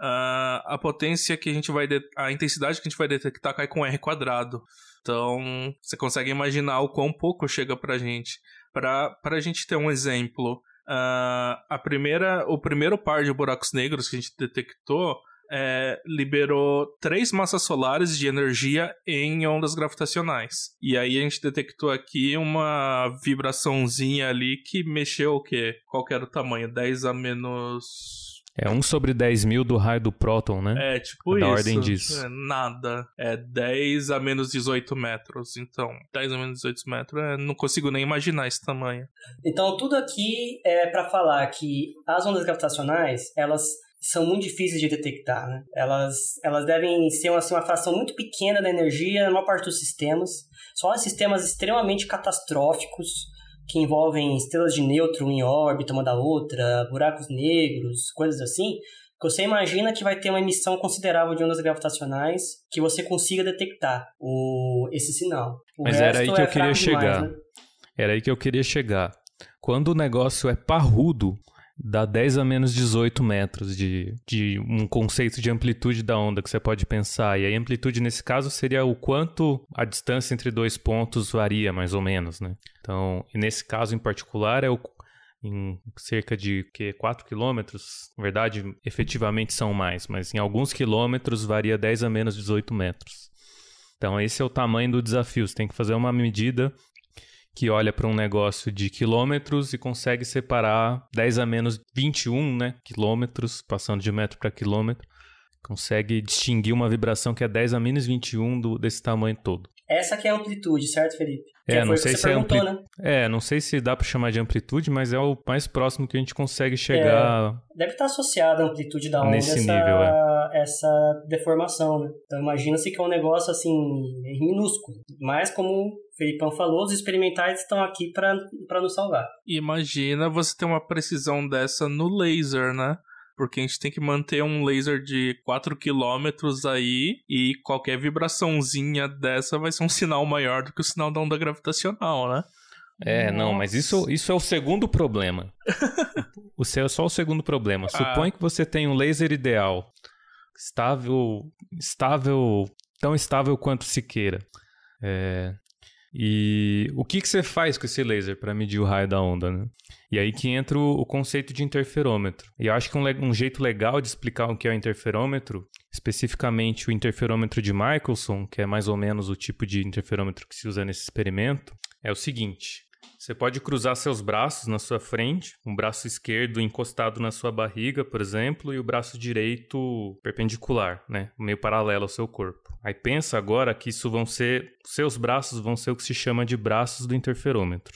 Uh, a potência que a gente vai. a intensidade que a gente vai detectar cai com R quadrado. Então, você consegue imaginar o quão pouco chega pra gente. Para a gente ter um exemplo, Uh, a primeira, o primeiro par de buracos negros que a gente detectou é, liberou três massas solares de energia em ondas gravitacionais. E aí a gente detectou aqui uma vibraçãozinha ali que mexeu o quê? Qual que era o tamanho? 10 a menos é 1 sobre 10 mil do raio do próton, né? É, tipo da isso. ordem disso. É nada. É 10 a menos 18 metros. Então, 10 a menos 18 metros, é, não consigo nem imaginar esse tamanho. Então, tudo aqui é para falar que as ondas gravitacionais, elas são muito difíceis de detectar, né? Elas, elas devem ser assim, uma fração muito pequena da energia na maior parte dos sistemas. Só em sistemas extremamente catastróficos que envolvem estrelas de nêutron em órbita uma da outra, buracos negros, coisas assim, que você imagina que vai ter uma emissão considerável de ondas gravitacionais que você consiga detectar o, esse sinal. O Mas era aí que é eu queria chegar. Demais, né? Era aí que eu queria chegar. Quando o negócio é parrudo, dá 10 a menos 18 metros de, de um conceito de amplitude da onda que você pode pensar. E a amplitude, nesse caso, seria o quanto a distância entre dois pontos varia, mais ou menos, né? Então, nesse caso em particular, é o, em cerca de que, 4 quilômetros, na verdade, efetivamente são mais, mas em alguns quilômetros varia 10 a menos 18 metros. Então, esse é o tamanho do desafio. Você tem que fazer uma medida que olha para um negócio de quilômetros e consegue separar 10 a menos 21 né, quilômetros, passando de metro para quilômetro, consegue distinguir uma vibração que é 10 a menos 21 do, desse tamanho todo. Essa que é a amplitude, certo, Felipe? Que é, não sei se é ampli... né? É, não sei se dá para chamar de amplitude, mas é o mais próximo que a gente consegue chegar. É, deve estar associada à amplitude da onda nesse essa, nível, é. essa deformação, né? Então imagina-se que é um negócio assim minúsculo, mas como o Felipão falou, os experimentais estão aqui para nos salvar. Imagina você ter uma precisão dessa no laser, né? Porque a gente tem que manter um laser de 4 km aí e qualquer vibraçãozinha dessa vai ser um sinal maior do que o sinal da onda gravitacional, né? É, Nossa. não, mas isso, isso é o segundo problema. o seu é só o segundo problema. Ah. Suponha ah. que você tem um laser ideal, estável, estável, tão estável quanto se queira. É, e o que, que você faz com esse laser para medir o raio da onda, né? E aí que entra o, conceito de interferômetro. E eu acho que um, um, jeito legal de explicar o que é o interferômetro, especificamente o interferômetro de Michelson, que é mais ou menos o tipo de interferômetro que se usa nesse experimento, é o seguinte. Você pode cruzar seus braços na sua frente, um braço esquerdo encostado na sua barriga, por exemplo, e o braço direito perpendicular, né, meio paralelo ao seu corpo. Aí pensa agora que isso vão ser seus braços vão ser o que se chama de braços do interferômetro.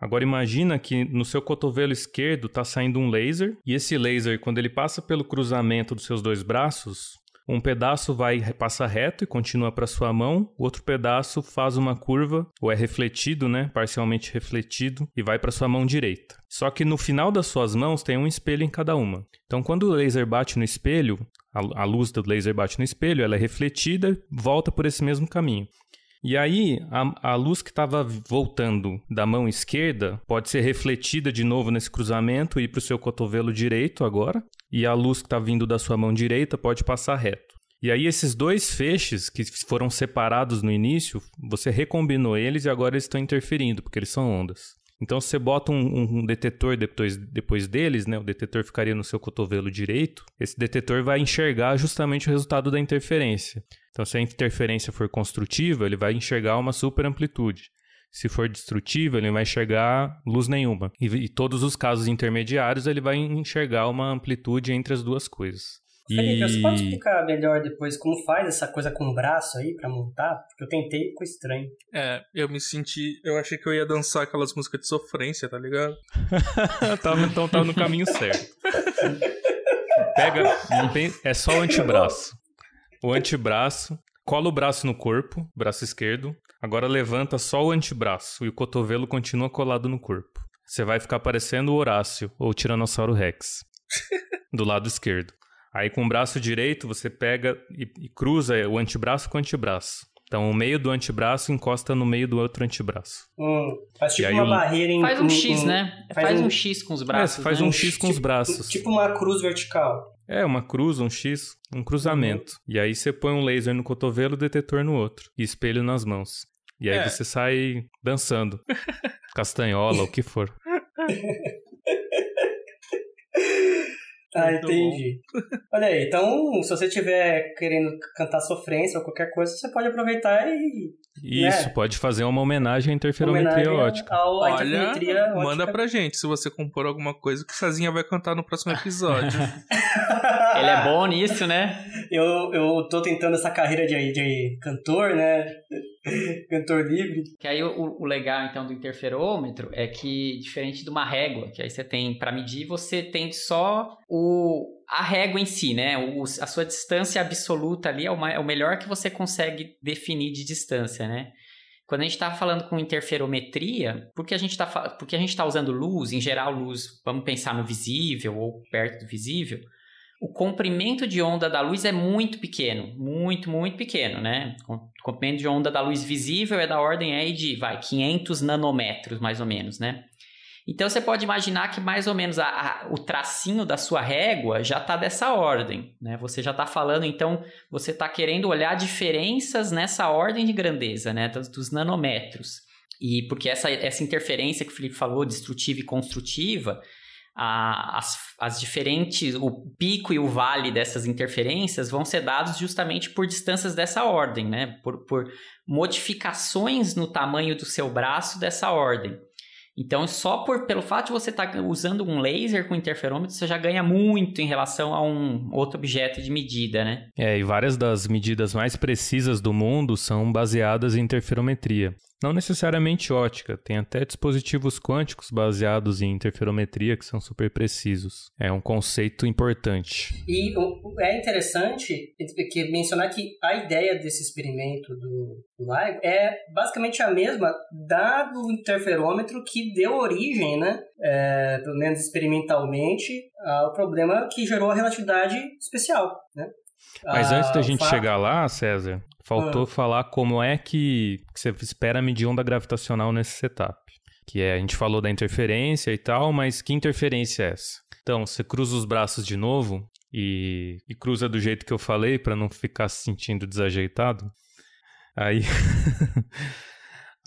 Agora imagina que no seu cotovelo esquerdo está saindo um laser e esse laser, quando ele passa pelo cruzamento dos seus dois braços, um pedaço vai passa reto e continua para sua mão, o outro pedaço faz uma curva ou é refletido, né, parcialmente refletido e vai para sua mão direita. Só que no final das suas mãos tem um espelho em cada uma. Então quando o laser bate no espelho, a, a luz do laser bate no espelho, ela é refletida, volta por esse mesmo caminho. E aí, a, a luz que estava voltando da mão esquerda pode ser refletida de novo nesse cruzamento e ir para o seu cotovelo direito agora. E a luz que está vindo da sua mão direita pode passar reto. E aí, esses dois feixes que foram separados no início, você recombinou eles e agora eles estão interferindo, porque eles são ondas. Então, se você bota um, um, detetor depois, depois deles, né? O detetor ficaria no seu cotovelo direito. Esse detetor vai enxergar justamente o resultado da interferência. Então, se a interferência for construtiva, ele vai enxergar uma super amplitude. Se for destrutiva, ele vai enxergar luz nenhuma. E, e todos os casos intermediários, ele vai enxergar uma amplitude entre as duas coisas. Felipe, e... você pode explicar melhor depois como faz essa coisa com o braço aí para montar? Porque eu tentei e ficou estranho. É, eu me senti. Eu achei que eu ia dançar aquelas músicas de sofrência, tá ligado? tava, então tava no caminho certo. Pega. É só o antebraço. O antebraço. Cola o braço no corpo, braço esquerdo. Agora levanta só o antebraço e o cotovelo continua colado no corpo. Você vai ficar parecendo o Horácio ou o Tiranossauro Rex. do lado esquerdo. Aí com o braço direito você pega e, e cruza o antebraço com o antebraço. Então o meio do antebraço encosta no meio do outro antebraço. Hum, faz tipo uma barreira em. Faz um X, né? Faz, faz um... um... X com os braços. É, faz né? um X com tipo, os braços. Tipo uma cruz vertical. É, uma cruz, um X, um cruzamento. Uhum. E aí você põe um laser no cotovelo, detetor no outro. E espelho nas mãos. E aí é. você sai dançando. Castanhola, o que for. Ah, entendi. Olha aí, então, se você estiver querendo cantar sofrência ou qualquer coisa, você pode aproveitar e. Isso, Né? pode fazer uma homenagem à interferometria homenagem ótica. Ao, à Olha, interferometria ótica. manda pra gente se você compor alguma coisa que Cezinha vai cantar no próximo episódio. Ele é bom nisso, né? eu, eu tô tentando essa carreira de, de cantor, né? cantor livre. Que aí o, o legal então do interferômetro é que diferente de uma régua, que aí você tem para medir, você tem só o a régua em si, né? O, a sua distância absoluta ali é o, ma- é o melhor que você consegue definir de distância, né? Quando a gente está falando com interferometria, porque a gente está porque a gente está usando luz, em geral luz, vamos pensar no visível ou perto do visível, o comprimento de onda da luz é muito pequeno, muito, muito pequeno, né? O comprimento de onda da luz visível é da ordem aí de, vai, 500 nanômetros, mais ou menos, né? Então você pode imaginar que mais ou menos a- a- o tracinho da sua régua já está dessa ordem, né? Você já está falando, então você está querendo olhar diferenças nessa ordem de grandeza, né? Dos, dos nanômetros. E porque essa, essa interferência que o Felipe falou, destrutiva e construtiva, a- as, as diferentes, o pico e o vale dessas interferências vão ser dados justamente por distâncias dessa ordem, né? Por, por modificações no tamanho do seu braço dessa ordem. Então, só por, pelo fato de você estar usando um laser com interferômetro, você já ganha muito em relação a um outro objeto de medida, né? É, e várias das medidas mais precisas do mundo são baseadas em interferometria. Não necessariamente ótica, tem até dispositivos quânticos baseados em interferometria que são super precisos. É um conceito importante. E é interessante mencionar que a ideia desse experimento do, do LIGO é basicamente a mesma da do interferômetro que deu origem, né, é, pelo menos experimentalmente, ao problema que gerou a relatividade especial. Né? Mas Ah, antes da gente fato- chegar lá, César, faltou falar como é que, que você espera medir onda gravitacional nesse setup. Que é, a gente falou da interferência e tal, mas que interferência é essa? Então, você cruza os braços de novo e, e cruza do jeito que eu falei para não ficar se sentindo desajeitado. Aí,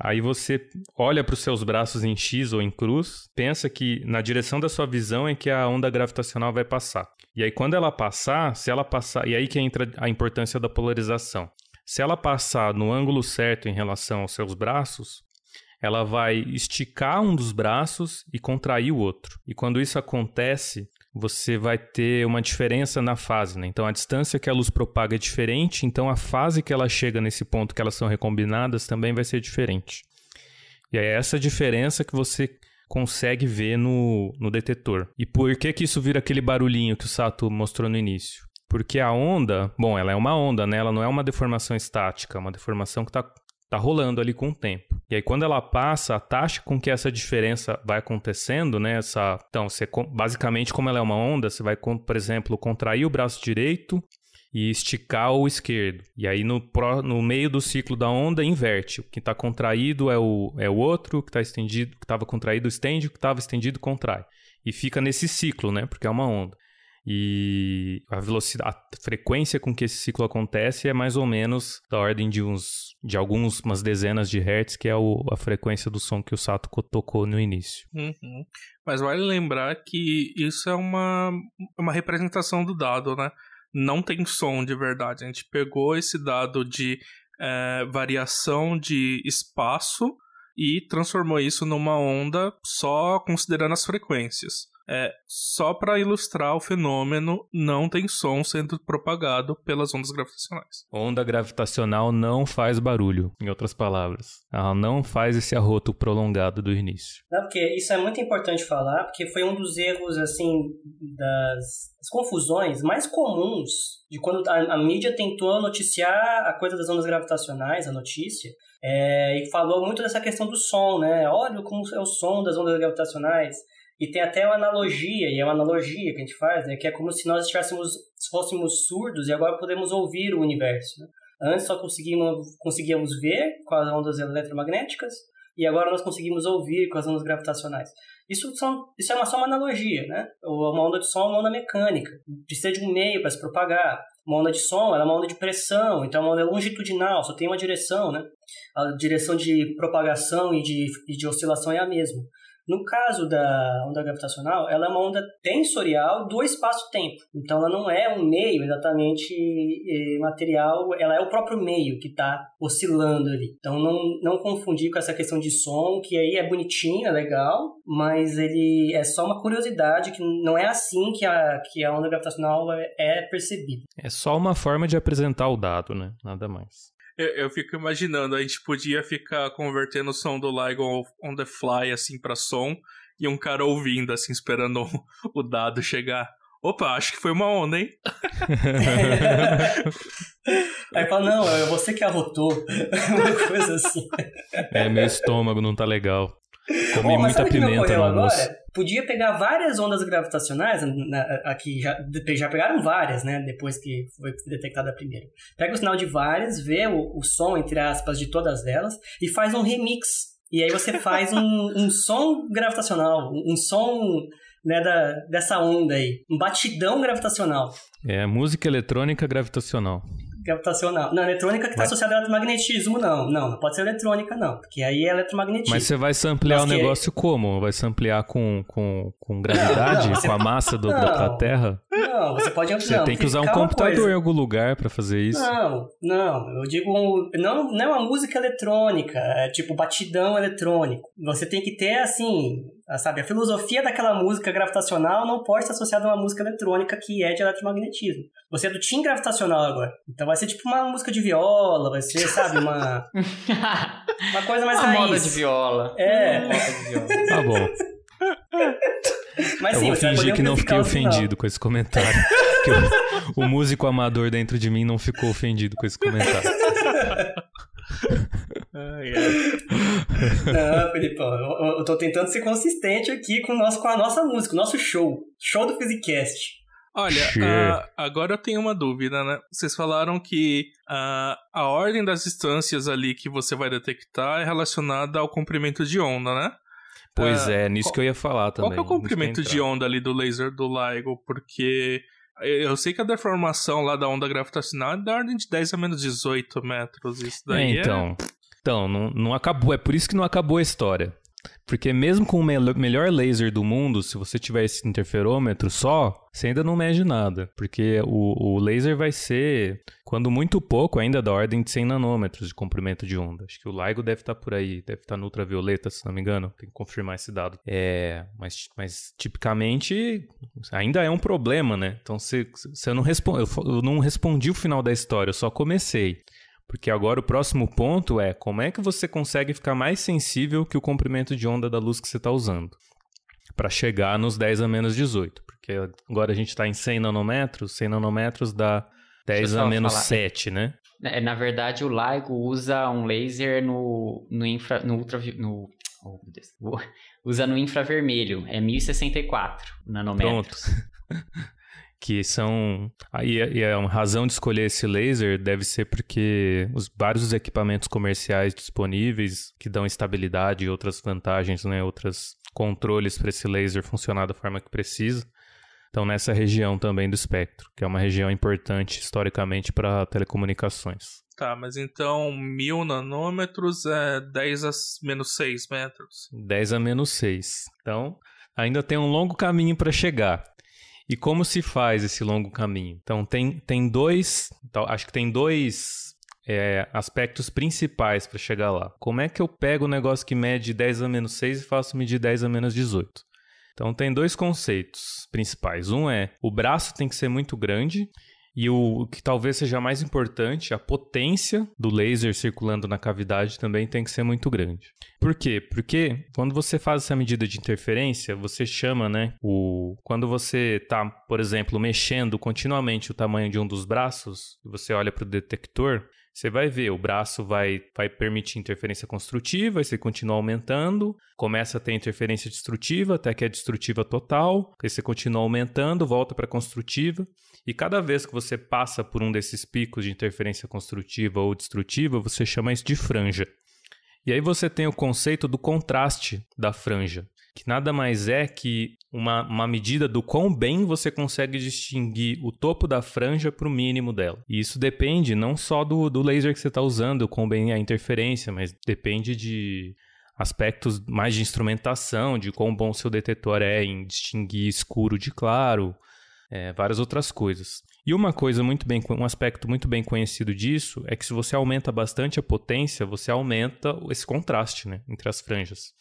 aí você olha para os seus braços em X ou em cruz, pensa que na direção da sua visão é que a onda gravitacional vai passar. E aí, quando ela passar, se ela passar, e aí que entra a importância da polarização. Se ela passar no ângulo certo em relação aos seus braços, ela vai esticar um dos braços e contrair o outro. E quando isso acontece, você vai ter uma diferença na fase, né? Então a distância que a luz propaga é diferente, então a fase que ela chega nesse ponto que elas são recombinadas também vai ser diferente. E é essa diferença que você consegue ver no, no detetor. E por que que isso vira aquele barulhinho que o Sato mostrou no início? Porque a onda, bom, ela é uma onda, né? Ela não é uma deformação estática, é uma deformação que está tá rolando ali com o tempo. E aí quando ela passa, a taxa com que essa diferença vai acontecendo, né? Essa, então, você basicamente como ela é uma onda, você vai, por exemplo, contrair o braço direito e esticar o esquerdo. E aí no, pró- no meio do ciclo da onda inverte. O que está contraído é o, é o outro, o que está estendido, que estava contraído estende, o que estava estendido contrai. E fica nesse ciclo, né? Porque é uma onda. E a velocidade, a frequência com que esse ciclo acontece é mais ou menos da ordem de uns de alguns umas dezenas de hertz, que é o- a frequência do som que o Sato co- tocou no início. Uhum. Mas vale lembrar que isso é uma, uma representação do dado, né? Não tem som de verdade. A gente pegou esse dado de eh, variação de espaço e transformou isso numa onda só considerando as frequências. É, só para ilustrar o fenômeno, não tem som sendo propagado pelas ondas gravitacionais. Onda gravitacional não faz barulho, em outras palavras. Ela não faz esse arroto prolongado do início. Não, porque isso é muito importante falar, porque foi um dos erros, assim, das, das confusões mais comuns de quando a, a mídia tentou noticiar a coisa das ondas gravitacionais, a notícia, é, e falou muito dessa questão do som, né? Olha como é o som das ondas gravitacionais. E tem até uma analogia, e é uma analogia que a gente faz, né? Que é como se nós estivéssemos, se fôssemos surdos e agora podemos ouvir o universo. Né? Antes só conseguíamos, conseguíamos ver com as ondas eletromagnéticas, e agora nós conseguimos ouvir com as ondas gravitacionais. Isso, são, isso é uma, só uma analogia, né? Uma onda de som é uma onda mecânica, precisa de um meio para se propagar. Uma onda de som é uma onda de pressão, então é uma onda longitudinal, só tem uma direção, né? A direção de propagação e de, e de oscilação é a mesma. No caso da onda gravitacional, ela é uma onda tensorial do espaço-tempo. Então, ela não é um meio exatamente eh, material, ela é o próprio meio que está oscilando ali. Então, não, não confundir com essa questão de som, que aí é bonitinho, é legal, mas ele é só uma curiosidade, que não é assim que a, que a onda gravitacional é, é percebida. É só uma forma de apresentar o dado, né? Nada mais. Eu, eu, fico imaginando, a gente podia ficar convertendo o som do LIGO on the fly, assim, pra som, e um cara ouvindo, assim, esperando o, o dado chegar. Opa, acho que foi uma onda, hein? Aí fala, não, é você que arrotou. Uma coisa assim. É, meu estômago não tá legal. Comi oh, muita pimenta no almoço. Agora? Podia pegar várias ondas gravitacionais, aqui já, já pegaram várias, né? Depois que foi detectada a primeira. Pega o sinal de várias, vê o, o som, entre aspas, de todas elas e faz um remix. E aí você faz um, um som gravitacional, um som né, da, dessa onda aí. Um batidão gravitacional. É, música eletrônica gravitacional gravitacional. Não, eletrônica que está associada ao eletromagnetismo, não. Não, não pode ser eletrônica, não. Porque aí é eletromagnetismo. Mas você vai samplear o negócio como? Vai samplear com, com, com gravidade? Não, não, com a massa do, da Terra? Não, você pode... Você não, tem que usar um computador em algum lugar para fazer isso. Não, não. Eu digo... Não, não é uma música eletrônica. É tipo batidão eletrônico. Você tem que ter, assim sabe, a filosofia daquela música gravitacional não pode estar associada a uma música eletrônica que é de eletromagnetismo. Você é do tim gravitacional agora. Então vai ser tipo uma música de viola, vai ser, sabe, uma uma coisa mais uma raiz. moda de viola. É. Uma moda de viola. Tá bom. Mas, sim, eu vou fingir que não fiquei ofendido com esse comentário. que o, o músico amador dentro de mim não ficou ofendido com esse comentário. Ai. Não, Felipe, eu, eu tô tentando ser consistente aqui com, o nosso, com a nossa música, o nosso show. Show do Physicast. Olha, uh, agora eu tenho uma dúvida, né? Vocês falaram que uh, a ordem das distâncias ali que você vai detectar é relacionada ao comprimento de onda, né? Pois uh, é, nisso qual, que eu ia falar também. Qual é o comprimento de onda ali do laser do LIGO? Porque eu sei que a deformação lá da onda gravitacional é da ordem de 10 a menos 18 metros. Isso daí é, então, é... então não, não acabou. É por isso que não acabou a história. Porque mesmo com o melhor laser do mundo, se você tiver esse interferômetro só, você ainda não mede nada. Porque o, o laser vai ser, quando muito pouco, ainda da ordem de 100 nanômetros de comprimento de onda. Acho que o LIGO deve estar tá por aí, deve estar tá no ultravioleta, se não me engano. Tem que confirmar esse dado. É, mas, mas tipicamente ainda é um problema, né? Então, se, se eu, não respondi, eu não respondi o final da história, eu só comecei. Porque agora o próximo ponto é como é que você consegue ficar mais sensível que o comprimento de onda da luz que você está usando para chegar nos 10 a menos 18. Porque agora a gente está em 100 nanômetros, 100 nanômetros dá 10 a menos falar. 7, né? É, na verdade, o LIGO usa um laser no, no, infra, no ultra... No, oh, usa no infravermelho, é 1064 nanômetros. Pronto. que são aí e a razão de escolher esse laser deve ser porque os vários equipamentos comerciais disponíveis que dão estabilidade e outras vantagens, né, outros controles para esse laser funcionar da forma que precisa. Então nessa região também do espectro, que é uma região importante historicamente para telecomunicações. Tá, mas então mil nanômetros é 10 a menos 6 metros. 10 a menos 6. Então ainda tem um longo caminho para chegar. E como se faz esse longo caminho? Então, tem, tem dois. Então, acho que tem dois é, aspectos principais para chegar lá. Como é que eu pego o um negócio que mede 10 a menos 6 e faço medir 10 a menos 18? Então, tem dois conceitos principais. Um é o braço tem que ser muito grande e o que talvez seja mais importante, a potência do laser circulando na cavidade também tem que ser muito grande. Por quê? Porque quando você faz essa medida de interferência, você chama, né, o quando você está, por exemplo, mexendo continuamente o tamanho de um dos braços, e você olha para o detector, você vai ver, o braço vai, vai permitir interferência construtiva, você continua aumentando, começa a ter interferência destrutiva, até que é destrutiva total, aí você continua aumentando, volta para construtiva, e cada vez que você passa por um desses picos de interferência construtiva ou destrutiva, você chama isso de franja. E aí você tem o conceito do contraste da franja, que nada mais é que uma, uma medida do quão bem você consegue distinguir o topo da franja para o mínimo dela. E isso depende não só do, do laser que você está usando, quão bem é a interferência, mas depende de aspectos mais de instrumentação, de quão bom seu detetor é em distinguir escuro de claro, é, várias outras coisas. E uma coisa muito bem, um aspecto muito bem conhecido disso é que se você aumenta bastante a potência, você aumenta esse contraste né, entre as franjas.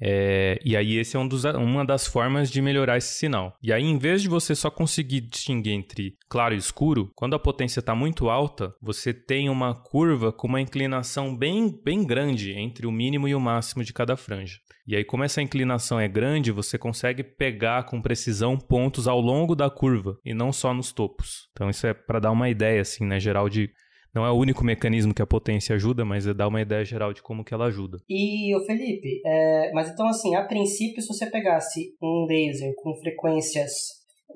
É, e aí, esse é um dos, uma das formas de melhorar esse sinal. E aí, em vez de você só conseguir distinguir entre claro e escuro, quando a potência está muito alta, você tem uma curva com uma inclinação bem, bem grande entre o mínimo e o máximo de cada franja. E aí, como essa inclinação é grande, você consegue pegar com precisão pontos ao longo da curva e não só nos topos. Então, isso é para dar uma ideia, assim, né, geral de não é o único mecanismo que a potência ajuda, mas é dar uma ideia geral de como que ela ajuda. E, o Felipe, é, mas então assim, a princípio, se você pegasse um laser com frequências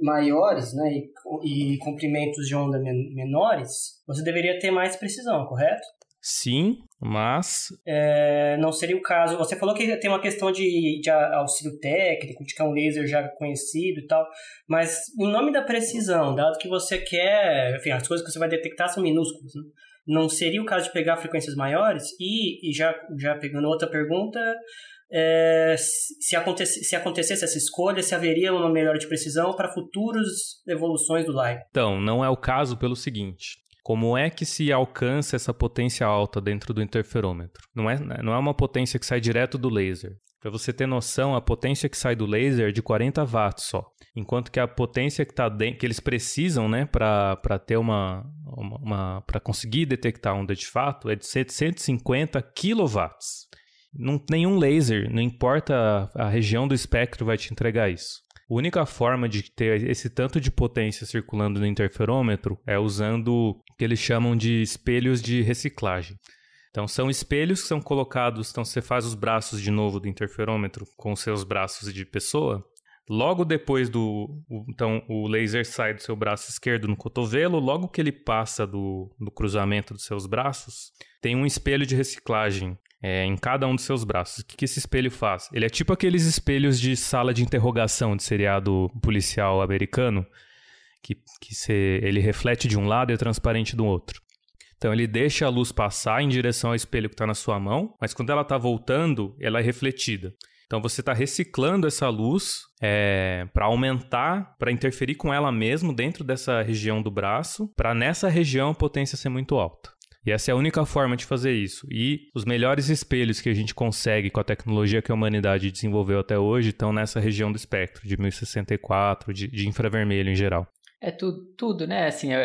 maiores, né, e, e comprimentos de onda men menores, você deveria ter mais precisão, correto? Sim, mas. É, não seria o caso. Você falou que tem uma questão de, de auxílio técnico, de que é um laser já conhecido e tal, mas em nome da precisão, dado que você quer. Enfim, as coisas que você vai detectar são minúsculas, né? Não seria o caso de pegar frequências maiores? E, e já, já pegando outra pergunta, é, se, acontece, se acontecesse essa escolha, se haveria uma melhora de precisão para futuras evoluções do LiDAR? Então, não é o caso pelo seguinte. Como é que se alcança essa potência alta dentro do interferômetro? Não é, não é uma potência que sai direto do laser. Para você ter noção, a potência que sai do laser é de 40 watts só. Enquanto que a potência que, tá que eles precisam né, para ter uma. uma, uma para conseguir detectar onda de fato é de 750 quilowatts. Nenhum laser, não importa a região do espectro, vai te entregar isso. A única forma de ter esse tanto de potência circulando no interferômetro é usando o que eles chamam de espelhos de reciclagem. Então, são espelhos que são colocados. Então, você faz os braços de novo do interferômetro com os seus braços de pessoa. Logo depois do. Então, o laser sai do seu braço esquerdo no cotovelo. Logo que ele passa do, do cruzamento dos seus braços, tem um espelho de reciclagem é, em cada um dos seus braços. O que, que esse espelho faz? Ele é tipo aqueles espelhos de sala de interrogação de seriado policial americano, que, que se, ele reflete de um lado e é transparente do outro. Então ele deixa a luz passar em direção ao espelho que está na sua mão, mas quando ela está voltando, ela é refletida. Então você está reciclando essa luz é, para aumentar, para interferir com ela mesmo dentro dessa região do braço, para nessa região a potência ser muito alta. E essa é a única forma de fazer isso. E os melhores espelhos que a gente consegue com a tecnologia que a humanidade desenvolveu até hoje estão nessa região do espectro, de 1064, de, de infravermelho em geral. É tudo, tudo né? Assim, é,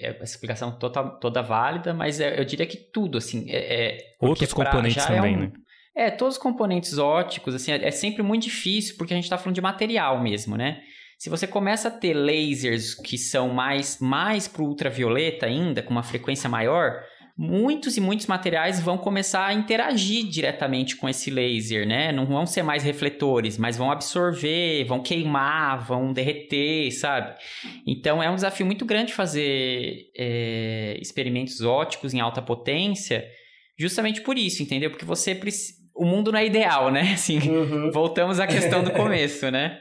é, é explicação toda, toda válida, mas é, eu diria que tudo, assim. É, é Outros componentes é também, um, né? É, todos os componentes óticos, assim, é, sempre muito difícil porque a gente está falando de material mesmo, né? Se você começa a ter lasers que são mais, mais para ultravioleta ainda, com uma frequência maior, muitos e muitos materiais vão começar a interagir diretamente com esse laser, né? Não vão ser mais refletores, mas vão absorver, vão queimar, vão derreter, sabe? Então é um desafio muito grande fazer é, experimentos óticos em alta potência, justamente por isso, entendeu? Porque você o mundo não é ideal, né? Assim, uhum. voltamos à questão do começo, né?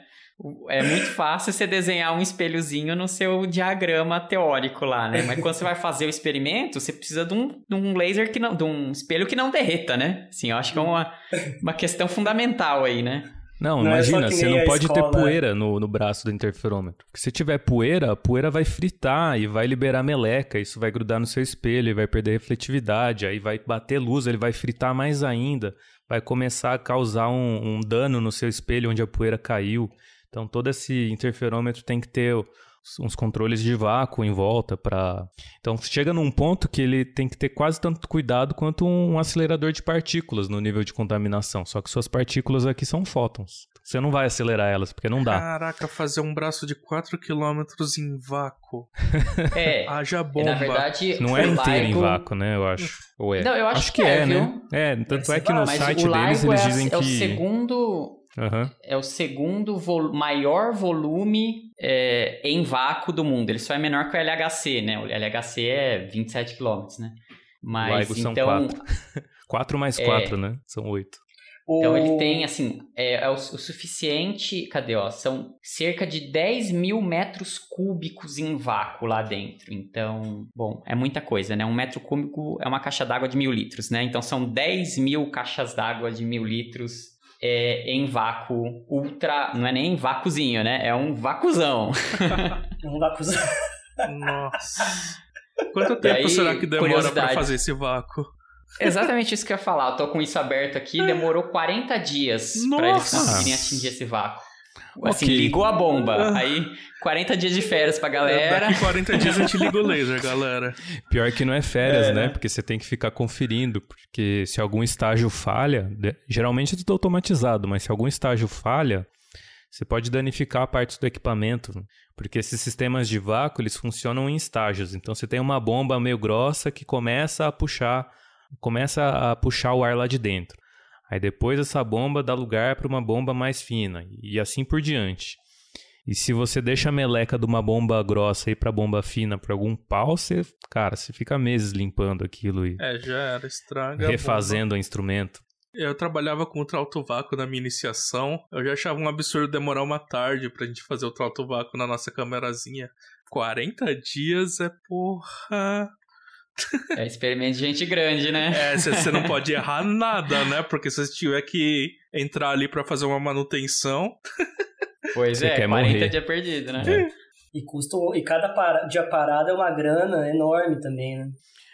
É muito fácil você desenhar um espelhozinho no seu diagrama teórico lá, né? Mas quando você vai fazer o experimento, você precisa de um, de um laser que não. de um espelho que não derreta, né? Assim, eu acho que é uma, uma questão fundamental aí, né? Não, não é imagina, é você não pode escola. ter poeira no, no braço do interferômetro. Porque se tiver poeira, a poeira vai fritar e vai liberar meleca, isso vai grudar no seu espelho e vai perder refletividade, aí vai bater luz, ele vai fritar mais ainda, vai começar a causar um, um dano no seu espelho onde a poeira caiu. Então todo esse interferômetro tem que ter uns controles de vácuo em volta para. Então chega num ponto que ele tem que ter quase tanto cuidado quanto um acelerador de partículas no nível de contaminação. Só que suas partículas aqui são fótons. Você não vai acelerar elas porque não dá. Caraca, fazer um braço de 4 km em vácuo. É. Haja bomba. Na verdade, não é inteiro em vácuo, né? Eu acho. Ou é? Não, eu acho, acho que, que, é, é né? É, tanto é que no site deles eles é dizem que. É o segundo Uhum. É o segundo vo maior volume é, em vácuo do mundo. Ele só é menor que o LHC, né? O LHC é 27 km, né? Mas Laigo então... são 4. 4 mais 4, é... né? São 8. Então ele tem, assim, é, é o, o, suficiente. Cadê, ó? São cerca de 10 mil metros cúbicos em vácuo lá dentro. Então, bom, é muita coisa, né? Um metro cúbico é uma caixa d'água de mil litros, né? Então são 10 mil caixas d'água de mil litros é, em vácuo ultra. Não é nem vácuozinho, né? É um vácuozão. É um vácuozão. Nossa. Quanto tempo aí, será que demora para fazer esse vácuo? Exatamente isso que eu ia falar. Eu tô com isso aberto aqui. Demorou 40 dias para eles conseguirem atingir esse vácuo. Assim, okay. ligou a bomba. Aí, 40 dias de férias pra galera. Daqui 40 dias a gente liga o laser, galera. Pior que não é férias, é. né? Porque você tem que ficar conferindo. Porque se algum estágio falha, geralmente é tudo automatizado, mas se algum estágio falha, você pode danificar partes do equipamento. Porque esses sistemas de vácuo, eles funcionam em estágios. Então você tem uma bomba meio grossa que começa a puxar, começa a puxar o ar lá de dentro. Aí depois essa bomba dá lugar para uma bomba mais fina e assim por diante. E se você deixa a meleca de uma bomba grossa aí para bomba fina para algum pau, você, cara, você fica meses limpando aquilo e É, já era estraga. Refazendo o instrumento. Eu trabalhava com o trauto vácuo na minha iniciação. Eu já achava um absurdo demorar uma tarde pra gente fazer o trauto vácuo na nossa câmerazinha. 40 dias é porra. É experimento de gente grande, né? É, você não pode errar nada, né? Porque se você tiver que entrar ali para fazer uma manutenção. Pois você é, quer 40 morrer. dia perdido, né? É. E custa, e cada para, dia parado é uma grana enorme também, né?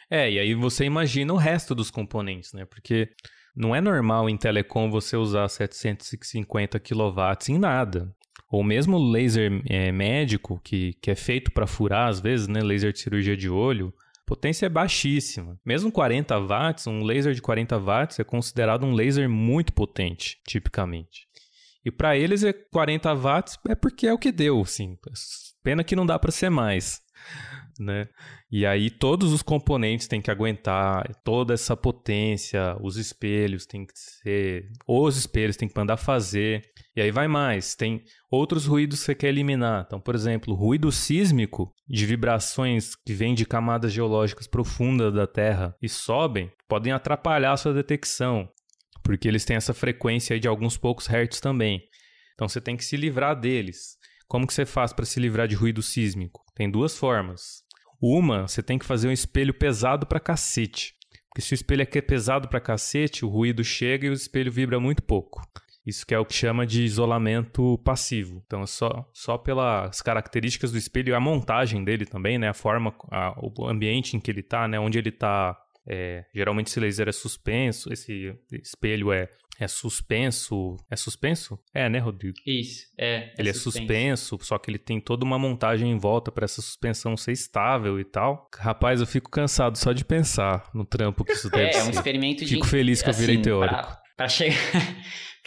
É, e aí você imagina o resto dos componentes, né? Porque não é normal em telecom você usar 750 kW em nada. Ou mesmo laser é, médico, que, que é feito para furar, às vezes, né? Laser de cirurgia de olho potência é baixíssima. Mesmo 40 watts, um laser de 40 watts é considerado um laser muito potente, tipicamente. E para eles é 40 watts é porque é o que deu, sim. Pena que não dá para ser mais, né? E aí todos os componentes têm que aguentar toda essa potência, os espelhos têm que ser, os espelhos têm que mandar fazer. E aí vai mais, tem outros ruídos que você quer eliminar. Então, por exemplo, ruído sísmico de vibrações que vêm de camadas geológicas profundas da Terra e sobem, podem atrapalhar a sua detecção, porque eles têm essa frequência de alguns poucos hertz também. Então você tem que se livrar deles. Como que você faz para se livrar de ruído sísmico? Tem duas formas. Uma, você tem que fazer um espelho pesado pra cacete. Porque se o espelho aqui é pesado pra cacete, o ruído chega e o espelho vibra muito pouco. Isso que é o que chama de isolamento passivo. Então, é só, só pelas características do espelho e a montagem dele também, né? A forma, a, o ambiente em que ele está, né? Onde ele está. É, geralmente esse laser é suspenso, esse espelho é é suspenso. É suspenso? É, né, Rodrigo? Isso, é. é ele é suspenso, só que ele tem toda uma montagem em volta para essa suspensão ser estável e tal. Rapaz, eu fico cansado só de pensar no trampo que isso deve é, ser. É, um experimento de. Fico feliz que eu virei assim, teórico. Para chegar.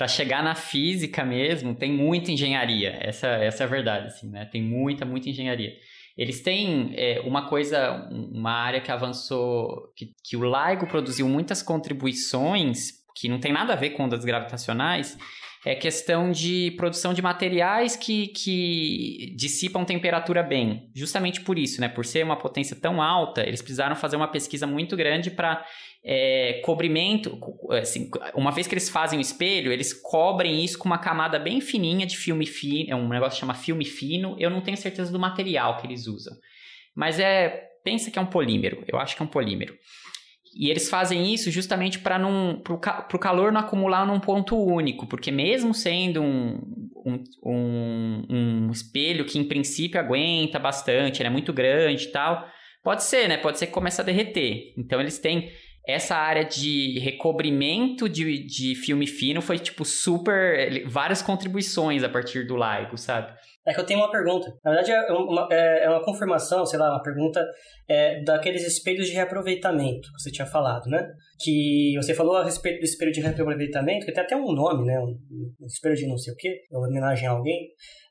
Para chegar na física mesmo, tem muita engenharia. Essa, essa é a verdade, assim, né? Tem muita, muita engenharia. Eles têm é, uma coisa, uma área que avançou, que, que o LIGO produziu muitas contribuições que não tem nada a ver com ondas gravitacionais, é questão de produção de materiais que, que dissipam temperatura bem. Justamente por isso, né? Por ser uma potência tão alta, eles precisaram fazer uma pesquisa muito grande para é, cobrimento. Assim, uma vez que eles fazem o espelho, eles cobrem isso com uma camada bem fininha de filme fino. É um negócio que chama filme fino. Eu não tenho certeza do material que eles usam. Mas é. Pensa que é um polímero. Eu acho que é um polímero. E eles fazem isso justamente para o calor não acumular num ponto único, porque mesmo sendo um, um, um, um, espelho que em princípio aguenta bastante, ele é muito grande e tal, pode ser, né? Pode ser que comece a derreter. Então eles têm essa área de recobrimento de, de filme fino foi tipo super. várias contribuições a partir do LIGO, sabe? É que eu tenho uma pergunta. Na verdade, é uma, é, é uma confirmação, sei lá, uma pergunta é, daqueles espelhos de reaproveitamento que você tinha falado, né? Que você falou a respeito do espelho de reaproveitamento, que tem até um nome, né? Um, um espelho de não sei o quê, uma homenagem a alguém,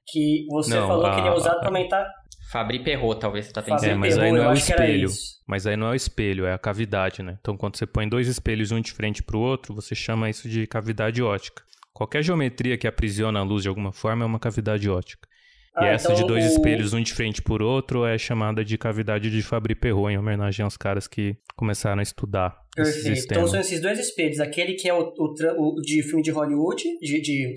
que você não, falou a, que ele é usado para aumentar. Fabri Perrot, talvez você tá pensando. É, mas aí não é o espelho. Mas aí não é o espelho, é a cavidade, né? Então, quando você põe dois espelhos um de frente para o outro, você chama isso de cavidade ótica. Qualquer geometria que aprisiona a luz de alguma forma é uma cavidade ótica. Ah, e essa então de dois o... espelhos, um de frente por outro, é chamada de cavidade de Fabry-Perot, em homenagem aos caras que começaram a estudar Perfeito. Então são esses dois espelhos. Aquele que é o, o, o de filme de Hollywood, de, de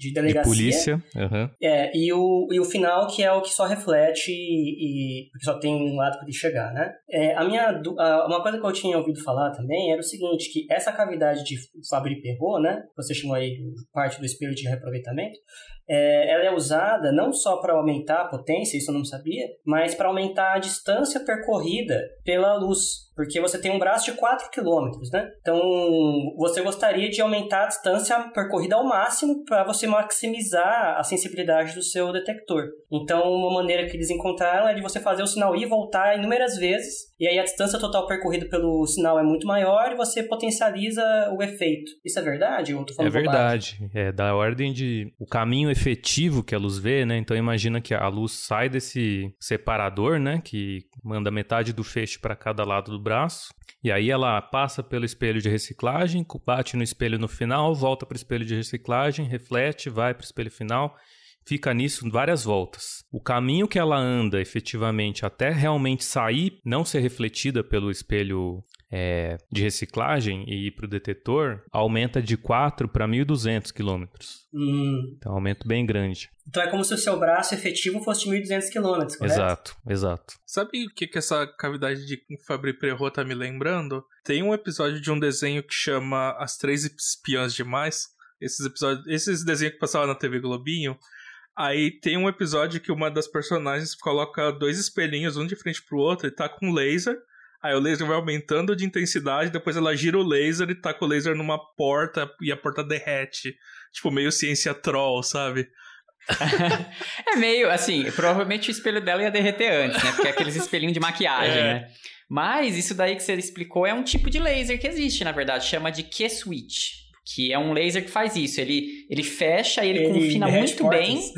de delegacia. De polícia. Uhum. É, e o, e o final, que é o que só reflete e, e só tem um lado para ele chegar, né? É, a minha, a, uma coisa que eu tinha ouvido falar também era o seguinte, que essa cavidade de Fabry-Perot, né? Você chamou aí parte do espelho de reaproveitamento, é, ela é usada não só para aumentar a potência, isso eu não sabia, mas para aumentar a distância percorrida pela luz porque você tem um braço de 4 km, né? Então, você gostaria de aumentar a distância percorrida ao máximo para você maximizar a sensibilidade do seu detector. Então, uma maneira que eles encontraram é de você fazer o sinal ir e voltar inúmeras vezes, e aí a distância total percorrida pelo sinal é muito maior e você potencializa o efeito. Isso é verdade? Ou é verdade. É da ordem de o caminho efetivo que a luz vê, né? Então imagina que a luz sai desse separador, né, que manda metade do feixe para cada lado do braço braço. E aí ela passa pelo espelho de reciclagem, bate no espelho no final, volta para o espelho de reciclagem, reflete, vai para o espelho final, fica nisso várias voltas. O caminho que ela anda efetivamente até realmente sair, não ser refletida pelo espelho é, de reciclagem e ir para o detetor, aumenta de 4 para 1.200 quilômetros. Hum. Então, é um aumento bem grande. Então, é como se o seu braço efetivo fosse de 1.200 quilômetros, correto? Exato, exato. Sabe o que, que essa cavidade de Fabry-Perot tá me lembrando? Tem um episódio de um desenho que chama As Três Espiãs Demais. Esses episódios, esses desenhos que passavam na TV Globinho. Aí tem um episódio que uma das personagens coloca dois espelhinhos, um de frente pro outro, e tá com laser. Aí o laser vai aumentando de intensidade, depois ela gira o laser e taca tá o laser numa porta e a porta derrete. Tipo, meio ciência troll, sabe? é meio, assim, provavelmente o espelho dela ia derreter antes, né? Porque é aqueles espelhinhos de maquiagem, é. né? Mas isso daí que você explicou é um tipo de laser que existe, na verdade, chama de Q-switch, que é um laser que faz isso. Ele, ele fecha e ele, ele confina muito portas. bem.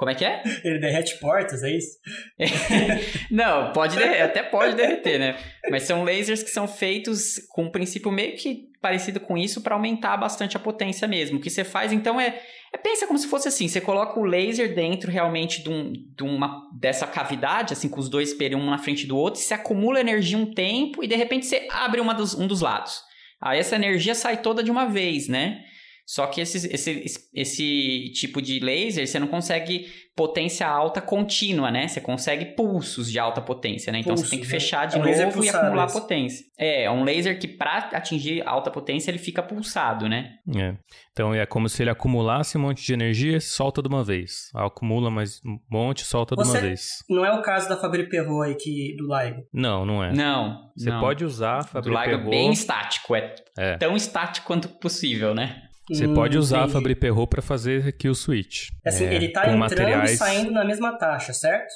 Como é que é? Ele derrete portas, é isso? Não, pode derreter, até pode derreter, né? Mas são lasers que são feitos com um princípio meio que parecido com isso para aumentar bastante a potência mesmo. O que você faz então é, é, pensa como se fosse assim, você coloca o laser dentro realmente de, um, de uma dessa cavidade, assim com os dois espelhos um na frente do outro, e se acumula energia um tempo e de repente você abre uma dos, um dos lados. Aí essa energia sai toda de uma vez, né? Só que esse, esse, esse tipo de laser você não consegue potência alta contínua, né? Você consegue pulsos de alta potência, né? Então Pulso, você tem que né? fechar de é um novo e acumular potência. É, é um laser que para atingir alta potência ele fica pulsado, né? É. Então é como se ele acumulasse um monte de energia e solta de uma vez. Acumula mais um monte, solta de uma vez. Não é o caso da Fabri Perro aí que, do LIGO? Não, não é. Não. Você não. pode usar a Fabri Perro. O LIGO é bem estático, é, é tão estático quanto possível, né? Você hum, pode usar entendi. a Fabri Perot para fazer aqui o switch. Assim, é, ele tá entrando materiais... e saindo na mesma taxa, certo?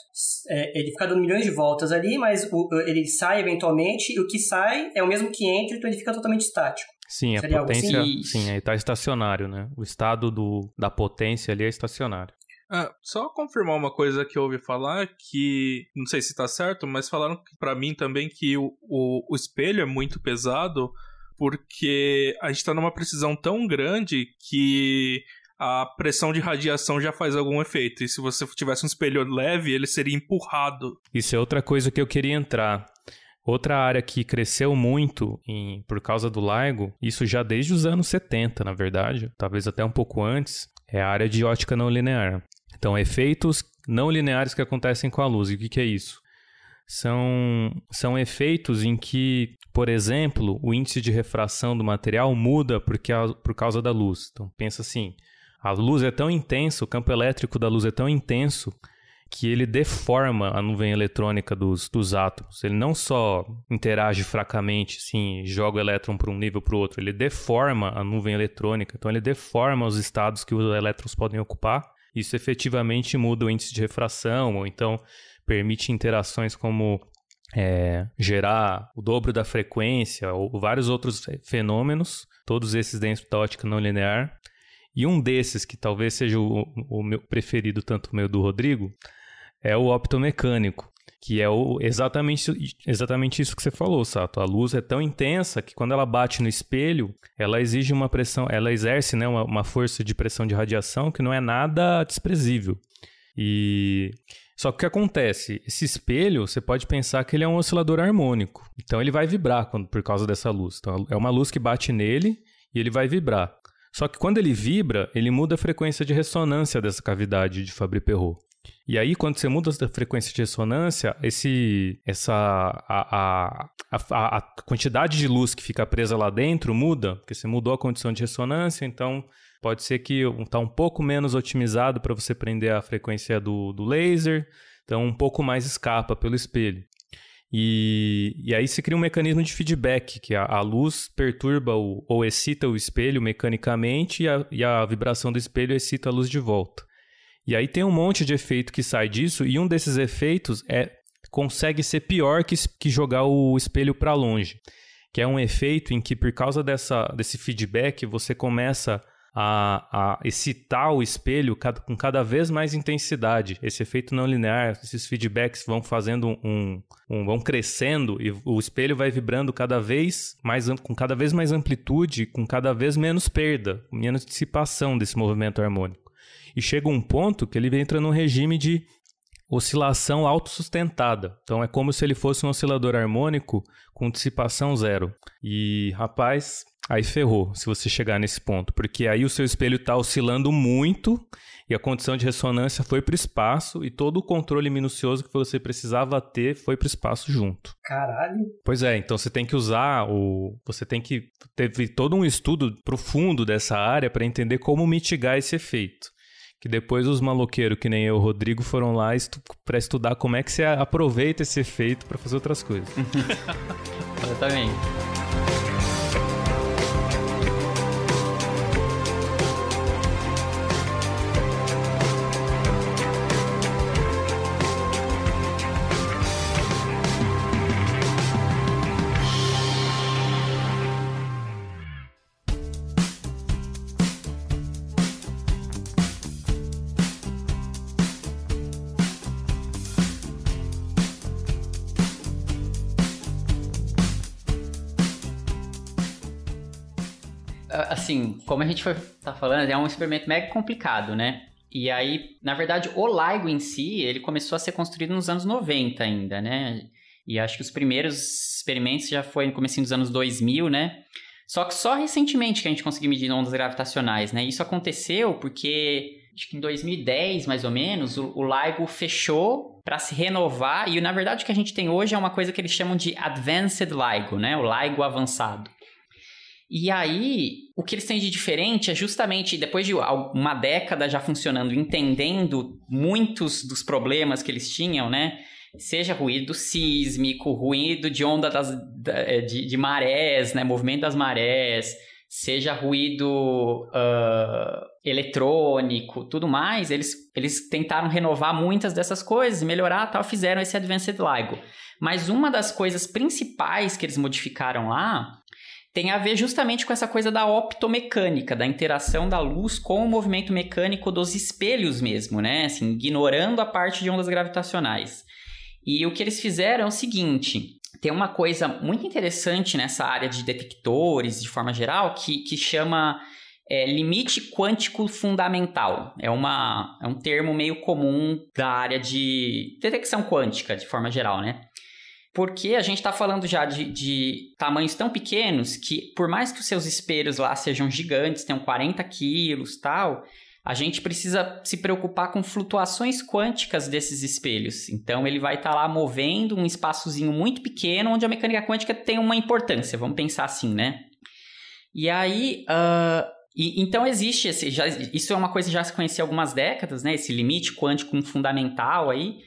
É, ele fica dando milhões de voltas ali, mas o, ele sai eventualmente e o que sai é o mesmo que entra, então ele fica totalmente estático. Sim, Seria a potência, assim? sim, ele está estacionário, né? O estado do, da potência ali é estacionário. Ah, só confirmar uma coisa que eu ouvi falar, que não sei se está certo, mas falaram para mim também que o, o, o espelho é muito pesado porque a gente está numa precisão tão grande que a pressão de radiação já faz algum efeito. E se você tivesse um espelho leve, ele seria empurrado. Isso é outra coisa que eu queria entrar. Outra área que cresceu muito em, por causa do LIGO, isso já desde os anos 70, na verdade, talvez até um pouco antes, é a área de ótica não linear. Então, efeitos não lineares que acontecem com a luz. E o que, que é isso? São, são efeitos em que por exemplo, o índice de refração do material muda porque a, por causa da luz. Então, pensa assim: a luz é tão intensa, o campo elétrico da luz é tão intenso que ele deforma a nuvem eletrônica dos, dos átomos. Ele não só interage fracamente, assim, joga o elétron para um nível para o outro, ele deforma a nuvem eletrônica. Então, ele deforma os estados que os elétrons podem ocupar. Isso efetivamente muda o índice de refração, ou então permite interações como é, gerar o dobro da frequência ou vários outros fenômenos, todos esses dentro da ótica não linear. E um desses, que talvez seja o, o meu preferido, tanto o meu do Rodrigo, é o optomecânico, que é o, exatamente, exatamente isso que você falou, Sato. A luz é tão intensa que quando ela bate no espelho, ela exige uma pressão, ela exerce né, uma, uma força de pressão de radiação que não é nada desprezível. E só que o que acontece? Esse espelho, você pode pensar que ele é um oscilador harmônico. Então ele vai vibrar quando, por causa dessa luz. Então é uma luz que bate nele e ele vai vibrar. Só que quando ele vibra, ele muda a frequência de ressonância dessa cavidade de Fabry-Perot. E aí, quando você muda a frequência de ressonância, esse, essa, a, a, a, a quantidade de luz que fica presa lá dentro muda, porque você mudou a condição de ressonância, então pode ser que está um pouco menos otimizado para você prender a frequência do, do laser, então um pouco mais escapa pelo espelho. E, e aí se cria um mecanismo de feedback, que a, a luz perturba o, ou excita o espelho mecanicamente e a, e a vibração do espelho excita a luz de volta. E aí tem um monte de efeito que sai disso, e um desses efeitos é consegue ser pior que, que jogar o espelho para longe. Que é um efeito em que, por causa dessa, desse feedback, você começa a, a excitar o espelho com cada vez mais intensidade. Esse efeito não linear, esses feedbacks vão fazendo um, um, vão crescendo e o espelho vai vibrando cada vez mais com cada vez mais amplitude, com cada vez menos perda, menos dissipação desse movimento harmônico. E chega um ponto que ele entra num regime de oscilação autossustentada. Então é como se ele fosse um oscilador harmônico com dissipação zero. E, rapaz, aí ferrou se você chegar nesse ponto, porque aí o seu espelho está oscilando muito e a condição de ressonância foi para o espaço e todo o controle minucioso que você precisava ter foi para o espaço junto. Caralho. Pois é, então você tem que usar o. Você tem que. Teve todo um estudo profundo dessa área para entender como mitigar esse efeito que depois os maloqueiros, que nem eu, Rodrigo, foram lá estu para estudar como é que você aproveita esse efeito para fazer outras coisas. Exatamente. Como a gente foi tá falando, é um experimento mega complicado, né? E aí, na verdade, o LIGO em si, ele começou a ser construído nos anos 90 ainda, né? E acho que os primeiros experimentos já foi no começo dos anos 2000, né? Só que só recentemente que a gente conseguiu medir ondas gravitacionais, né? Isso aconteceu porque acho que em 2010, mais ou menos, o LIGO fechou para se renovar e na verdade o que a gente tem hoje é uma coisa que eles chamam de Advanced LIGO, né? O LIGO avançado. E aí, o que eles têm de diferente é justamente depois de uma década já funcionando, entendendo muitos dos problemas que eles tinham, né? Seja ruído sísmico, ruído de onda das, é, de, de marés, né? Movimento das marés, seja ruído uh, eletrônico, tudo mais, eles, eles tentaram renovar muitas dessas coisas melhorar tal, fizeram esse Advanced LIGO. Mas uma das coisas principais que eles modificaram lá tem a ver justamente com essa coisa da optomecânica, da interação da luz com o movimento mecânico dos espelhos mesmo, né? Assim, ignorando a parte de ondas gravitacionais. E o que eles fizeram é o seguinte: tem uma coisa muito interessante nessa área de detectores, de forma geral, que, que chama é, limite quântico fundamental. É, uma, é um termo meio comum da área de detecção quântica, de forma geral, né? Porque a gente está falando já de, de, tamanhos tão pequenos que, por mais que os seus espelhos lá sejam gigantes, tenham 40 quilos tal, a gente precisa se preocupar com flutuações quânticas desses espelhos. Então, ele vai estar tá lá movendo um espaçozinho muito pequeno onde a mecânica quântica tem uma importância, vamos pensar assim, né? E aí, uh, e, então existe esse, já, isso é uma coisa que já se conhecia há algumas décadas, né? Esse limite quântico fundamental aí.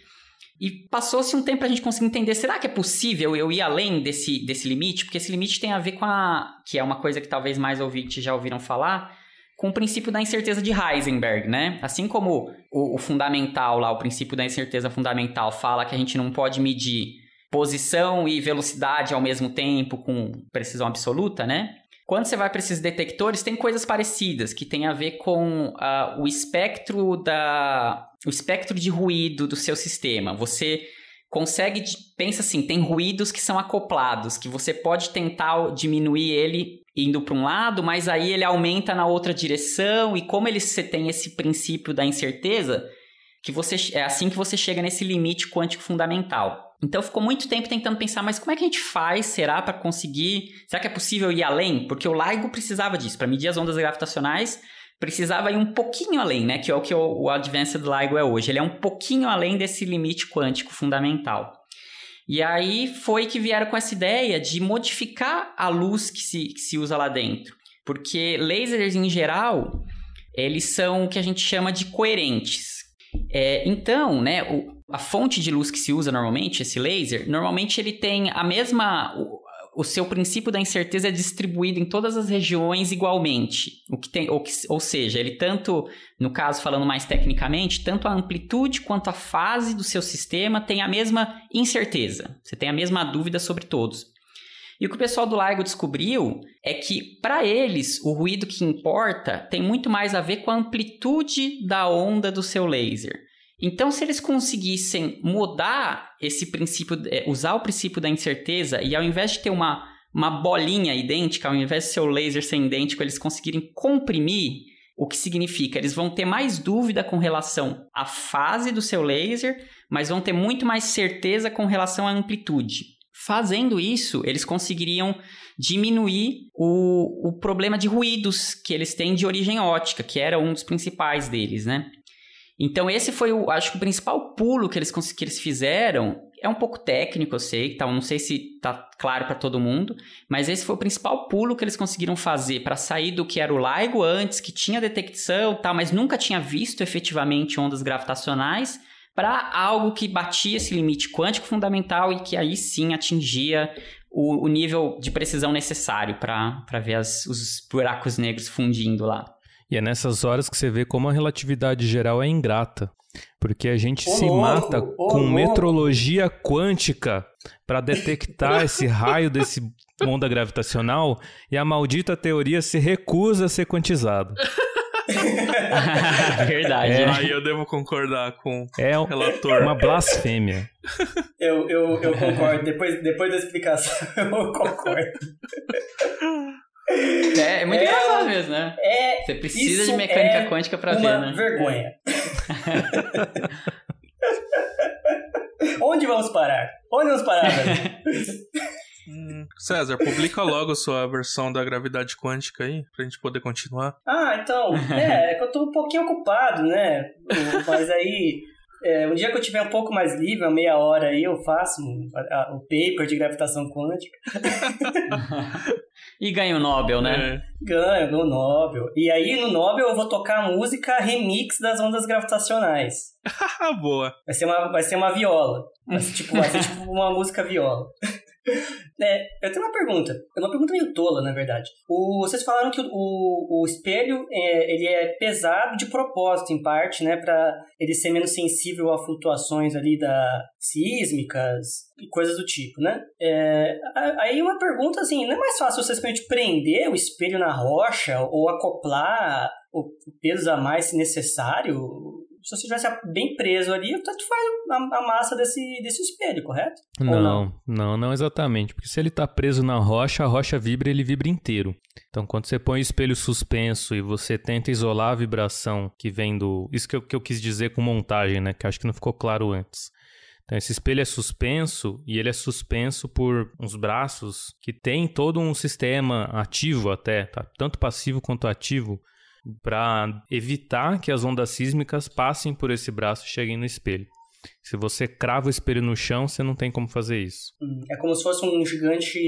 E passou-se um tempo para a gente conseguir entender, será que é possível eu ir além desse, desse limite? Porque esse limite tem a ver com a... que é uma coisa que talvez mais ouvintes já ouviram falar, com o princípio da incerteza de Heisenberg, né? Assim como o, o fundamental lá, o princípio da incerteza fundamental fala que a gente não pode medir posição e velocidade ao mesmo tempo com precisão absoluta, né? Quando você vai para esses detectores, tem coisas parecidas que tem a ver com uh, o espectro da o espectro de ruído do seu sistema. Você consegue pensa assim, tem ruídos que são acoplados, que você pode tentar diminuir ele indo para um lado, mas aí ele aumenta na outra direção e como ele você tem esse princípio da incerteza, que você é assim que você chega nesse limite quântico fundamental. Então ficou muito tempo tentando pensar, mas como é que a gente faz, será, para conseguir? Será que é possível ir além? Porque o LIGO precisava disso. Para medir as ondas gravitacionais, precisava ir um pouquinho além, né? Que é o que o, o Advanced LIGO é hoje. Ele é um pouquinho além desse limite quântico fundamental. E aí foi que vieram com essa ideia de modificar a luz que se, que se usa lá dentro. Porque lasers em geral, eles são o que a gente chama de coerentes. É, então, né, o, a fonte de luz que se usa normalmente, esse laser, normalmente ele tem a mesma. O, seu princípio da incerteza é distribuído em todas as regiões igualmente. O que tem, ou, ou seja, ele tanto, no caso falando mais tecnicamente, tanto a amplitude quanto a fase do seu sistema tem a mesma incerteza. Você tem a mesma dúvida sobre todos. E o que o pessoal do LIGO descobriu é que, para eles, o ruído que importa tem muito mais a ver com a amplitude da onda do seu laser. Então, se eles conseguissem mudar esse princípio, é, usar o princípio da incerteza e ao invés de ter uma, uma bolinha idêntica, ao invés de seu laser ser idêntico, eles conseguirem comprimir, o que significa? Eles vão ter mais dúvida com relação à fase do seu laser, mas vão ter muito mais certeza com relação à amplitude. Fazendo isso, eles conseguiriam diminuir o, o problema de ruídos que eles têm de origem ótica, que era um dos principais deles, né? Então, esse foi, o, acho que o principal pulo que eles, que eles fizeram. É um pouco técnico, eu sei, tá, não sei se tá claro para todo mundo, mas esse foi o principal pulo que eles conseguiram fazer para sair do que era o LIGO antes, que tinha detecção, tal, mas nunca tinha visto efetivamente ondas gravitacionais, para algo que batia esse limite quântico fundamental e que aí sim atingia o, o nível de precisão necessário para ver as, os buracos negros fundindo lá. E é nessas horas que você vê como a relatividade geral é ingrata. Porque a gente Ô, se louco, mata ô, com louco. metrologia quântica para detectar esse raio desse onda gravitacional e a maldita teoria se recusa a ser quantizada. Verdade. É. né? Aí eu devo concordar com É o relator. uma blasfêmia. Eu, eu, eu concordo. Depois, depois da explicação, eu concordo. É, é muito É, engraçado mesmo, né? É Você precisa de mecânica é quântica para uma ver, né? vergonha. Onde vamos parar? Onde vamos parar, velho? Hum, César, publica logo sua versão da gravidade quântica aí, pra gente poder continuar. Ah, então, é, é que eu tô um pouquinho ocupado, né? Mas aí, é, um dia que eu tiver um pouco mais livre, uma meia hora aí, eu faço a- o paper de gravitação quântica. E ganha o Nobel, né? É. Ganho, no Nobel. E aí, no Nobel, eu vou tocar a música remix das ondas gravitacionais. Ah, boa. Vai ser uma, vai ser uma viola. Vai ser, tipo, vai ser tipo uma música viola. É, eu tenho uma pergunta. É uma pergunta meio tola, na verdade. O, vocês falaram que o, o, espelho é, ele é pesado de propósito, em parte, né? Pra ele ser menos sensível a flutuações ali da sísmicas e coisas do tipo, né? É, aí uma pergunta assim, não é mais fácil você simplesmente prender o espelho na rocha ou acoplar o peso a mais se necessário? Se você estivesse bem preso ali, tanto faz a, massa desse, desse espelho, correto? Ou Não, não, não exatamente. Porque se ele tá preso na rocha, a rocha vibra, ele vibra inteiro. Então, quando você põe o espelho suspenso e você tenta isolar a vibração que vem do. Isso que eu, que eu quis dizer com montagem, né? Que acho que não ficou claro antes. Então, esse espelho é suspenso e ele é suspenso por uns braços que tem todo um sistema ativo até, tá? tanto passivo quanto ativo, para evitar que as ondas sísmicas passem por esse braço e cheguem no espelho. Se você crava o espelho no chão, você não tem como fazer isso. Hum, É como se fosse um gigante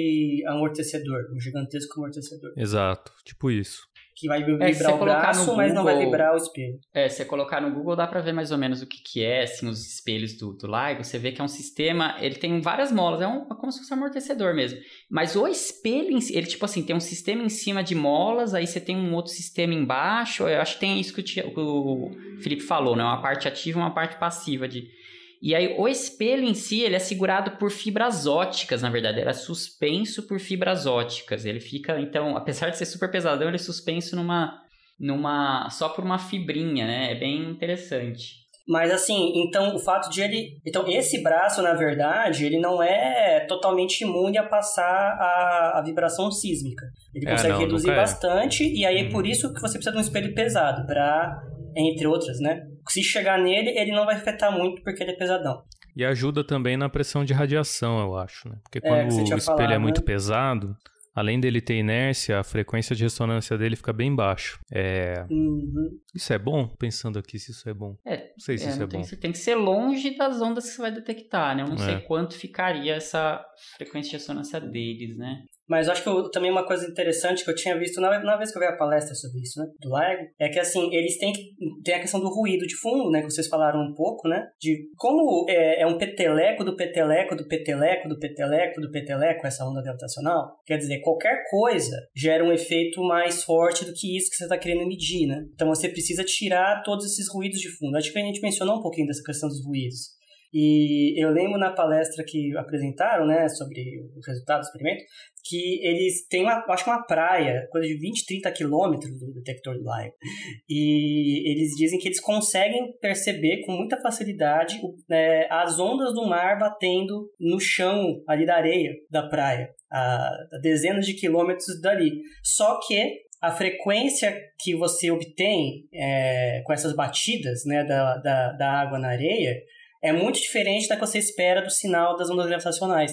amortecedor, um gigantesco amortecedor. Exato, tipo isso. Que vai É, se vibrar você o colocar braço, no mas não vai Google- vibrar o espelho. É, se você colocar no Google, dá pra ver mais ou menos o que, que é, assim, os espelhos do, do LIGO. Você vê que é um sistema, ele tem várias molas, é, um, é como se fosse um amortecedor mesmo. Mas o espelho, ele, tipo assim, tem um sistema em cima de molas, aí você tem um outro sistema embaixo. Eu acho que tem isso que o, o Felipe falou, né? Uma parte ativa e uma parte passiva de... E aí, o espelho em si, ele é segurado por fibras óticas, na verdade. Ele é suspenso por fibras óticas. Ele fica, então, apesar de ser super pesadão, ele é suspenso numa numa só por uma fibrinha, né? É bem interessante. Mas assim, então o fato de ele. Então, esse braço, na verdade, ele não é totalmente imune a passar a, a vibração sísmica. Ele É, consegue não, reduzir é. bastante, e aí é Uhum. por isso que você precisa de um espelho pesado, para entre outras, né? Se chegar nele, ele não vai afetar muito porque ele é pesadão. E ajuda também na pressão de radiação, eu acho, né? Porque quando É, que você o espelho falado, é muito né? pesado, além dele ter inércia, a frequência de ressonância dele fica bem baixo. É... Uhum. Isso é bom? Pensando aqui se isso é bom. É, Não sei se É, isso é tem, bom. que- tem que ser longe das ondas que você vai detectar, né? Eu não É. sei quanto ficaria essa frequência de ressonância deles, né? Mas eu acho que eu- também uma coisa interessante que eu tinha visto na, na vez que eu vi a palestra sobre isso, né, do LARG, é que assim, eles têm tem a questão do ruído de fundo, né, que vocês falaram um pouco, né, de como é, é um peteleco do peteleco do peteleco do peteleco do peteleco essa onda gravitacional. Quer dizer, qualquer coisa gera um efeito mais forte do que isso que você está querendo medir, né? Então você precisa tirar todos esses ruídos de fundo. Acho que a gente mencionou um pouquinho dessa questão dos ruídos. E eu lembro na palestra que apresentaram, né, sobre os resultados do experimento, que eles têm, uma, acho que uma praia, coisa de 20, 30 quilômetros do detector do LIGO. E eles dizem que eles conseguem perceber com muita facilidade o- é, as ondas do mar batendo no chão ali da areia da praia, a, a dezenas de quilômetros dali. Só que a frequência que você obtém é, com essas batidas né, da, da, da água na areia é muito diferente da que você espera do sinal das ondas gravitacionais.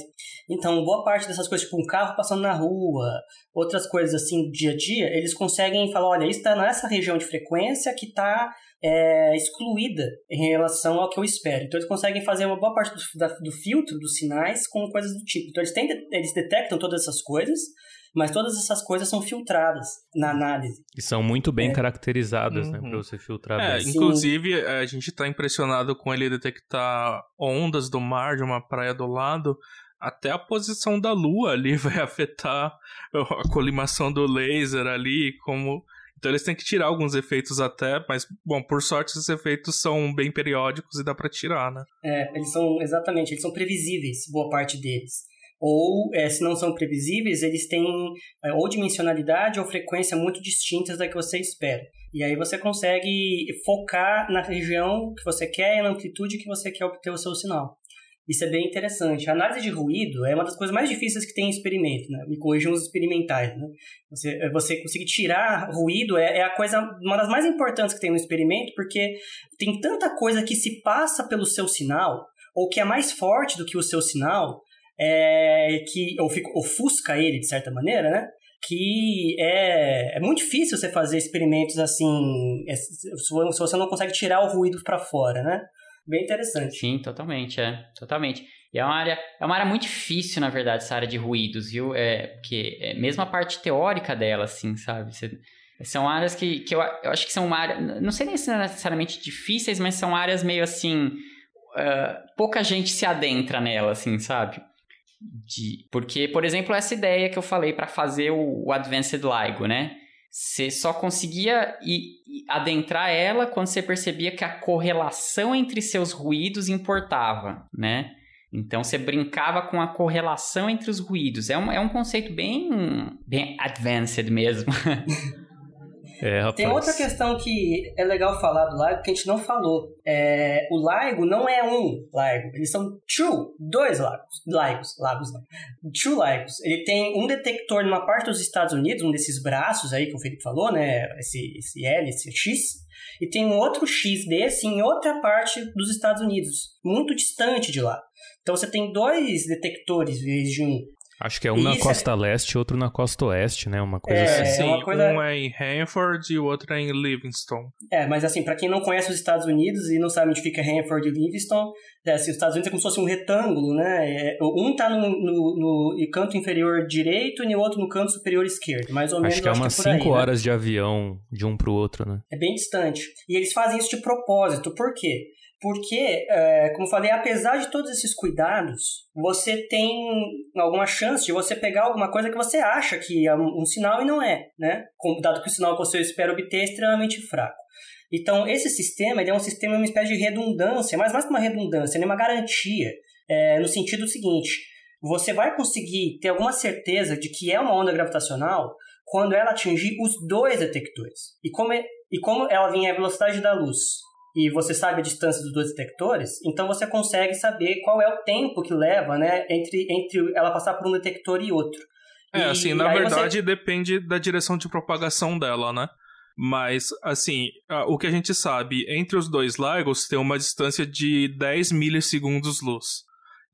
Então, boa parte dessas coisas, tipo um carro passando na rua, outras coisas assim do dia a dia, eles conseguem falar, olha, isso está nessa região de frequência que está excluída em relação ao que eu espero. Então, eles conseguem fazer uma boa parte do, da- do filtro dos sinais com coisas do tipo. Então, eles, têm, eles detectam todas essas coisas, mas todas essas coisas são filtradas na análise. E são muito bem É. caracterizadas, né? Uhum. Pra você filtrar É, bem. Sim. inclusive a gente tá impressionado com ele detectar ondas do mar de uma praia do lado. Até a posição da lua ali vai afetar a colimação do laser ali, como. Então eles têm que tirar alguns efeitos até, mas, bom, por sorte esses efeitos são bem periódicos e dá pra tirar, né? É, eles são, exatamente, eles são previsíveis, boa parte deles. Ou, é, se não são previsíveis, eles têm é, ou dimensionalidade ou frequência muito distintas da que você espera. E aí você consegue focar na região que você quer e na amplitude que você quer obter o seu sinal. Isso é bem interessante. A análise de ruído é uma das coisas mais difíceis que tem em experimento, né? Me corrijam os experimentais, né? Você, é, você conseguir tirar ruído é, é a coisa, uma das mais importantes que tem no experimento, porque tem tanta coisa que se passa pelo seu sinal, ou que é mais forte do que o seu sinal, é, que ou fica, ofusca ele de certa maneira, né? Que é, é muito difícil você fazer experimentos assim, é, se você não consegue tirar o ruído para fora, né? Bem interessante. Sim, totalmente, é. Totalmente. E é uma área, é uma área muito difícil, na verdade, essa área de ruídos, viu? É, porque é mesmo a parte teórica dela, assim, sabe? Você- são áreas que, que eu, eu acho que são uma área, não sei nem se necessariamente difíceis, mas são áreas meio assim, ah, pouca gente se adentra nela, assim, sabe? De, porque, por exemplo, essa ideia que eu falei para fazer o, o Advanced LIGO, né? Você só conseguia i- i- adentrar ela quando você percebia que a correlação entre seus ruídos importava, né? Então você brincava com a correlação entre os ruídos. É um, é um conceito bem, bem advanced mesmo. É. Tem outra questão que é legal falar do LIGO que a gente não falou. É, o LIGO não é um LIGO, eles são two, dois LIGOs. LIGOs, lagos não. Two LIGOs. Ele tem um detector numa parte dos Estados Unidos, um desses braços aí que o Felipe falou, né? Esse, esse L, esse X. E tem um outro X desse em outra parte dos Estados Unidos, muito distante de lá. Então você tem dois detectores em vez de um. Acho que é um na Isso é- costa leste e outro na costa oeste, né? Uma coisa É, assim. Sim, uma coisa- um é em Hanford e o outro é em Livingston. É, mas assim, pra quem não conhece os Estados Unidos e não sabe onde fica Hanford e Livingston, é, assim, os Estados Unidos é como se fosse um retângulo, né? É, um tá no, no- no canto inferior direito e o outro no canto superior esquerdo, mais ou menos. Acho que é umas por aí, 5 né? horas de avião de um pro outro, né? É bem distante. E eles fazem isso de propósito. Por quê? Porque, é, como falei, apesar de todos esses cuidados, você tem alguma chance de você pegar alguma coisa que você acha que é um, sinal e não é, né? Dado que o sinal que você espera obter é extremamente fraco. Então, esse sistema ele é um sistema, uma espécie de redundância, mas mais que uma redundância, ele é uma garantia, é, no sentido seguinte, você vai conseguir ter alguma certeza de que é uma onda gravitacional quando ela atingir os dois detectores. E como, é- e como ela vem à velocidade da luz e você sabe a distância dos dois detectores, então você consegue saber qual é o tempo que leva né, entre, entre ela passar por um detector e outro. É, E assim, na aí você- verdade depende da direção de propagação dela, né? Mas, assim, o que a gente sabe, entre os dois lagos tem uma distância de 10 milissegundos luz.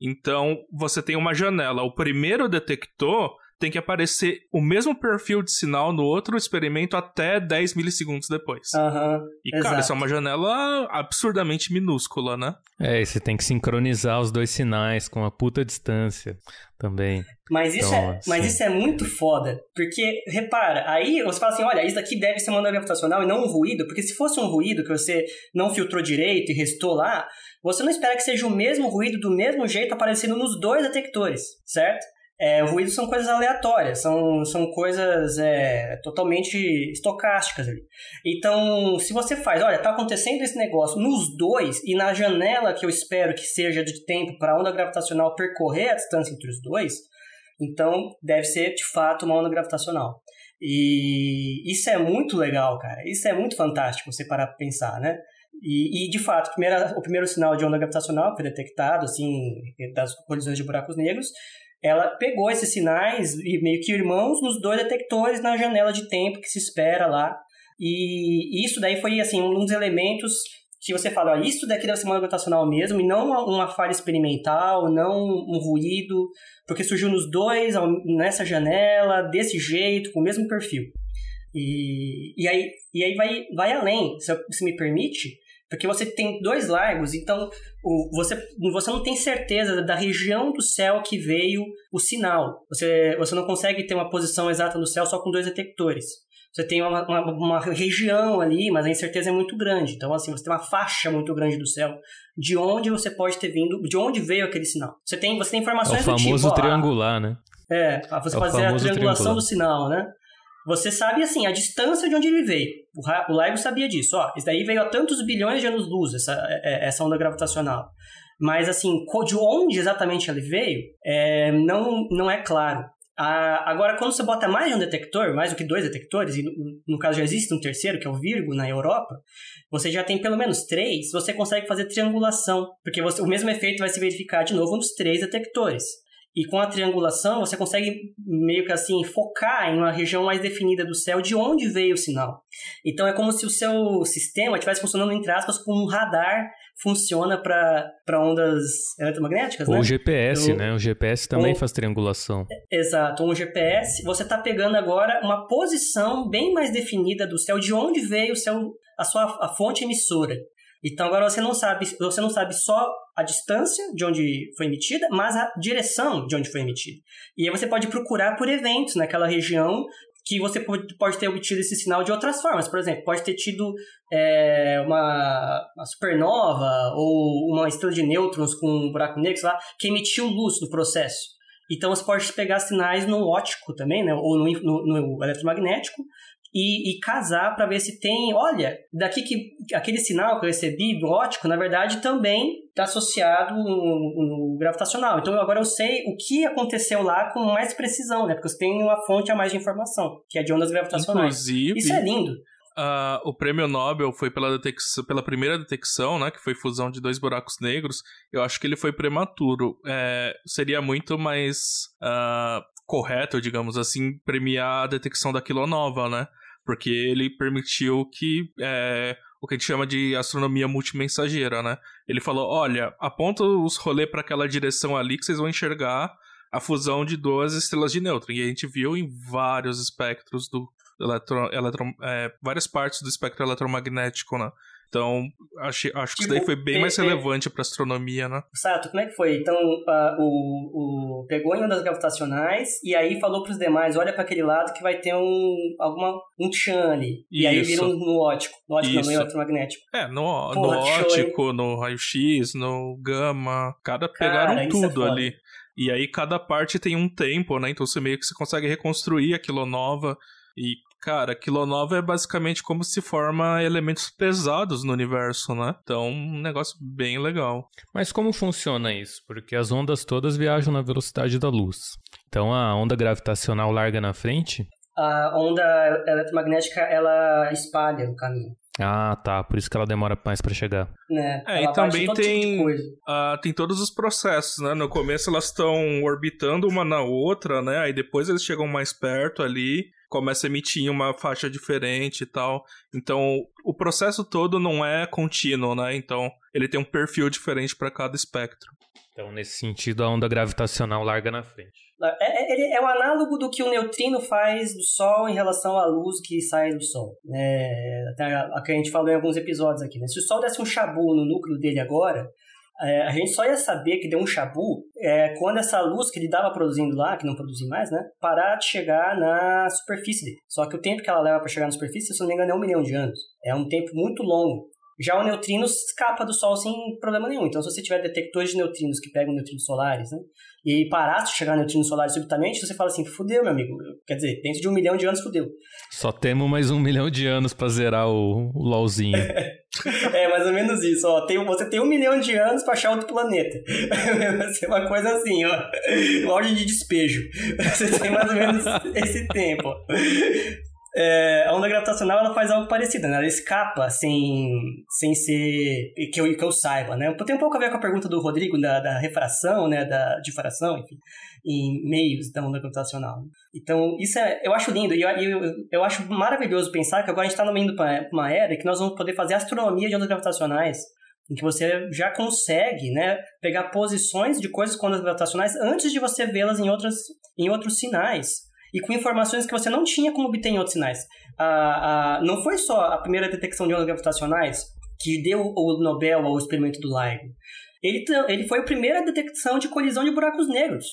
Então, você tem uma janela. O primeiro detector tem que aparecer o mesmo perfil de sinal no outro experimento até 10 milissegundos depois. Uhum, e, cara, isso é uma janela absurdamente minúscula, né? É, e você tem que sincronizar os dois sinais com uma puta distância também. Mas isso, então, é, mas isso é muito foda, porque, repara, aí você fala assim, olha, isso daqui deve ser uma onda gravitacional e não um ruído, porque se fosse um ruído que você não filtrou direito e restou lá, você não espera que seja o mesmo ruído do mesmo jeito aparecendo nos dois detectores, certo? É, ruídos são coisas aleatórias, são, são coisas é, totalmente estocásticas ali. Então, se você faz, olha, tá acontecendo esse negócio nos dois e na janela que eu espero que seja de tempo para a onda gravitacional percorrer a distância entre os dois, então deve ser de fato uma onda gravitacional. E isso é muito legal, cara. Isso é muito fantástico você parar para pensar, né? E, e, de fato, primeira, o primeiro sinal de onda gravitacional foi detectado, assim, das colisões de buracos negros, ela pegou esses sinais e meio que irmãos nos dois detectores na janela de tempo que se espera lá. E isso daí foi assim um dos elementos que você fala, isso daqui deve ser uma gravitacional mesmo, e não uma falha experimental, não um ruído, porque surgiu nos dois, nessa janela, desse jeito, com o mesmo perfil. E, e aí, e aí vai, vai além, se, se me permite, porque você tem dois largos, então o, você, você não tem certeza da região do céu que veio o sinal. Você, você não consegue ter uma posição exata no céu só com dois detectores. Você tem uma, uma, uma, região ali, mas a incerteza é muito grande. Então, assim, você tem uma faixa muito grande do céu de onde você pode ter vindo, de onde veio aquele sinal. Você tem, você tem informações é o famoso do tipo, triangular, né? É, você é fazer a triangulação do sinal, né? Você sabe, assim, a distância de onde ele veio. O, o sabia disso. Ó, isso daí veio a tantos bilhões de anos-luz, essa, é, é, essa onda gravitacional. Mas, assim, de onde exatamente ele veio, é, não, não é claro. agora, quando você bota mais de um detector, mais do que dois detectores, e no, no, caso já existe um terceiro, que é o Virgo, na Europa, você já tem pelo menos três, você consegue fazer triangulação, porque você, o mesmo efeito vai se verificar de novo nos três detectores. E com a triangulação, você consegue meio que assim focar em uma região mais definida do céu de onde veio o sinal. Então é como se o seu sistema estivesse funcionando, entre aspas, como um radar funciona para ondas eletromagnéticas, Ou né? o GPS, então, né? O GPS também um, faz triangulação. Exato. Um GPS, você está pegando agora uma posição bem mais definida do céu, de onde veio o seu, a sua a fonte emissora. Então agora você não sabe, você não sabe só a distância de onde foi emitida, mas a direção de onde foi emitida. E aí você pode procurar por eventos naquela região que você pode, ter obtido esse sinal de outras formas. Por exemplo, pode ter tido é, uma, uma, supernova ou uma estrela de nêutrons com um buraco negro, sei lá, que emitiu luz no processo. Então você pode pegar sinais no óptico também, né, ou no, no, no eletromagnético, e, e casar para ver se tem, olha, daqui que aquele sinal que eu recebi do ótico, na verdade, também está associado no, no, gravitacional. Então agora eu sei o que aconteceu lá com mais precisão, né? Porque você tem uma fonte a mais de informação, que é de ondas gravitacionais. Inclusive, Isso é lindo. Uh, o prêmio Nobel foi pela, pela primeira detecção, né, que foi fusão de dois buracos negros. Eu acho que ele foi prematuro. É, seria muito mais uh, correto, digamos assim, premiar a detecção da quilonova, né? Porque ele permitiu que é, o que a gente chama de astronomia multimensageira, né? Ele falou: olha, aponta os rolês para aquela direção ali que vocês vão enxergar a fusão de duas estrelas de nêutron. E a gente viu em vários espectros do eletro, eletro, é, várias partes do espectro eletromagnético, né? Então, acho, acho que isso daí foi bem mais relevante para astronomia, né? Sato, como é que foi? Então, uh, o, o pegou em ondas gravitacionais e aí falou para os demais, olha para aquele lado que vai ter um alguma um tchan ali. E aí viram no ótico, no ótico não, no eletromagnético. É, no, no ótico, no raio-x, no gama, cada pegaram Cara, é tudo é ali. E aí cada parte tem um tempo, né? Então você meio que você consegue reconstruir aquilo nova e Cara, quilonova é basicamente como se forma elementos pesados no universo, né? Então, um negócio bem legal. Mas como funciona isso? Porque as ondas todas viajam na velocidade da luz. Então, a onda gravitacional larga na frente? A onda eletromagnética, ela espalha o caminho. Ah, tá. Por isso que ela demora mais para chegar. É, é e também tem, tipo uh, tem todos os processos, né? No começo elas estão orbitando uma na outra, né? Aí depois eles chegam mais perto ali começa a emitir uma faixa diferente e tal. Então, o processo todo não é contínuo, né? Então, ele tem um perfil diferente para cada espectro. Então, nesse sentido, a onda gravitacional larga na frente. É, é, ele é o análogo do que o neutrino faz do Sol em relação à luz que sai do Sol. É, a, que a gente falou em alguns episódios aqui. Né? Se o Sol desse um chabu no núcleo dele agora, é, a gente só ia saber que deu um chabu é, quando essa luz que ele estava produzindo lá, que não produzia mais, né, parar de chegar na superfície dele. Só que o tempo que ela leva para chegar na superfície, se não me engano, é um milhão de anos. É um tempo muito longo. Já o neutrino escapa do Sol sem problema nenhum. Então, se você tiver detectores de neutrinos que pegam neutrinos solares, né, e parasse de chegar neutrinos solares subitamente, você fala assim, fudeu, meu amigo. Quer dizer, dentro de um milhão de anos, fudeu. Só temos mais um milhão de anos para zerar o, o LOLzinho. é, mais ou menos isso. Ó, tem, você tem um milhão de anos para achar outro planeta. Vai ser uma coisa assim, ó. Loja de despejo. Você tem mais ou menos esse tempo. É, a onda gravitacional ela faz algo parecido, né? Ela escapa sem, sem ser. Que eu, que eu saiba, né? Tem um pouco a ver com a pergunta do Rodrigo da, da refração, né? Da difração, enfim, em meios da onda gravitacional. Então, isso é, eu acho lindo e eu, eu, eu acho maravilhoso pensar que agora a gente está meio de uma era que nós vamos poder fazer astronomia de ondas gravitacionais em que você já consegue né, pegar posições de coisas com ondas gravitacionais antes de você vê-las em, outras, em outros sinais e com informações que você não tinha como obter em outros sinais. Ah, ah, não foi só a primeira detecção de ondas gravitacionais que deu o Nobel ao experimento do LIGO ele, ele foi a primeira detecção de colisão de buracos negros.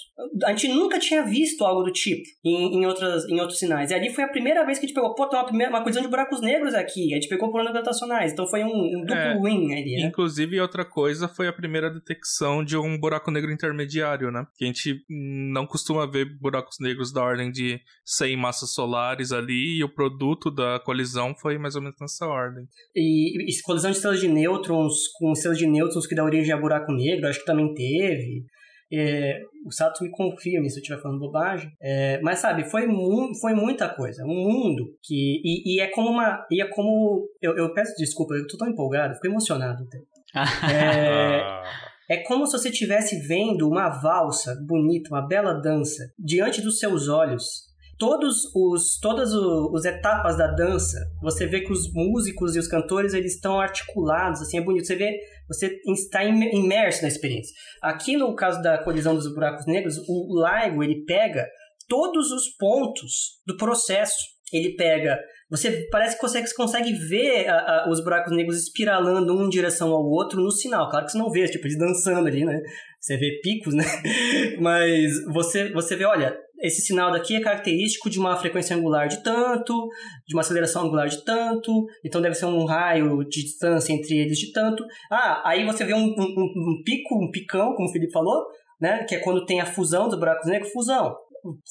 A gente nunca tinha visto algo do tipo em, em, outras, em outros sinais. E ali foi a primeira vez que a gente pegou, pô, tem uma, primeira, uma colisão de buracos negros aqui. A gente pegou por ondas gravitacionais. Então foi um, um duplo é, win ali. Né? Inclusive, outra coisa foi a primeira detecção de um buraco negro intermediário, né? Que a gente não costuma ver buracos negros da ordem de 100 massas solares ali. E o produto da colisão foi mais ou menos nessa ordem. E, e colisão de estrelas de nêutrons com estrelas de nêutrons que dá origem a buracos buraco negro, acho que também teve. É, o Sato me confirme se eu estiver falando bobagem. É, mas sabe, foi, mu foi muita coisa. Um mundo que. E, e, é como uma. E é como. Eu, eu peço desculpa, eu tô tão empolgado, fico emocionado até. é, é como se você estivesse vendo uma valsa bonita, uma bela dança, diante dos seus olhos todos os todas as etapas da dança, você vê que os músicos e os cantores eles estão articulados, assim, é bonito. Você vê, você está imerso na experiência. Aqui no caso da colisão dos buracos negros, o LIGO ele pega todos os pontos do processo. Ele pega você parece que você consegue ver a, a, os buracos negros espiralando um em direção ao outro no sinal. Claro que você não vê, tipo, eles dançando ali, né? Você vê picos, né? Mas você, você vê, olha, esse sinal daqui é característico de uma frequência angular de tanto, de uma aceleração angular de tanto, então deve ser um raio de distância entre eles de tanto. Ah, aí você vê um, um, um pico, um picão, como o Felipe falou, né? Que é quando tem a fusão dos buracos negros, fusão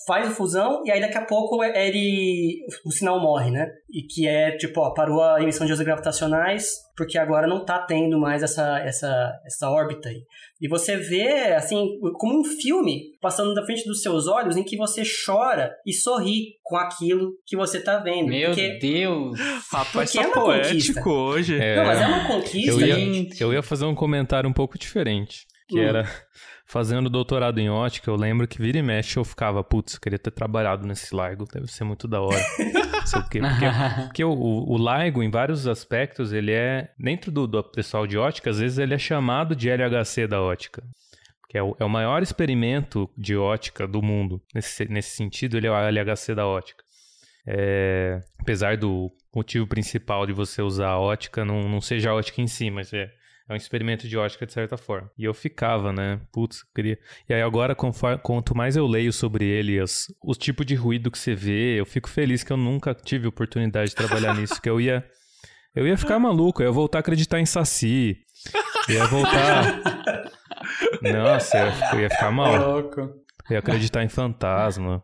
faz a fusão e aí daqui a pouco é, ele o sinal morre, né? E que é tipo, ó, parou a emissão de ondas gravitacionais porque agora não tá tendo mais essa essa essa órbita aí. E você vê assim como um filme passando da frente dos seus olhos em que você chora e sorri com aquilo que você tá vendo. Meu porque, Deus, rapaz, tá é poético conquista. hoje. É, não, mas é uma conquista. Eu ia, eu ia fazer um comentário um pouco diferente, que hum. era fazendo doutorado em ótica, eu lembro que vira e mexe eu ficava, putz, eu queria ter trabalhado nesse largo, deve ser muito da hora. sei o quê. Porque, porque o, o, LIGO, em vários aspectos, ele é, dentro do, do pessoal de ótica, às vezes ele é chamado de LHC da ótica. Que é o, é o maior experimento de ótica do mundo. Nesse, nesse sentido, ele é o LHC da ótica. É, apesar do motivo principal de você usar a ótica não, não seja a ótica em si, mas é é um experimento de ótica de certa forma. E eu ficava, né? Putz, queria. E aí agora, conforme, quanto mais eu leio sobre ele, os, os tipos de ruído que você vê, eu fico feliz que eu nunca tive oportunidade de trabalhar nisso, que eu ia. Eu ia ficar maluco, eu ia voltar a acreditar em Saci. Ia voltar. Nossa, eu ia, ficar mal. Eu ia acreditar em fantasma.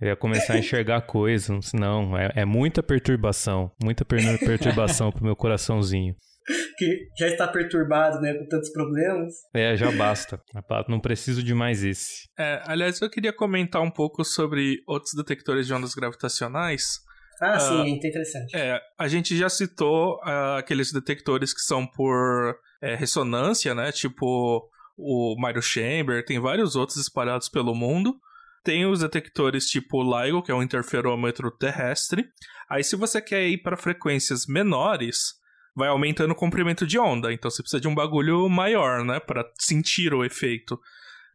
Eu ia começar a enxergar coisas. Não, é, é muita perturbação. Muita perturbação pro meu coraçãozinho. que já está perturbado, né, com tantos problemas. É, já basta. Não preciso de mais esse. É, aliás, eu queria comentar um pouco sobre outros detectores de ondas gravitacionais. Ah, uh, sim, é interessante. É, a gente já citou uh, aqueles detectores que são por é, ressonância, né, tipo o Mario Chamber, tem vários outros espalhados pelo mundo. Tem os detectores tipo LIGO, que é um interferômetro terrestre. Aí, se você quer ir para frequências menores, vai aumentando o comprimento de onda. Então, você precisa de um bagulho maior, né, para sentir o efeito.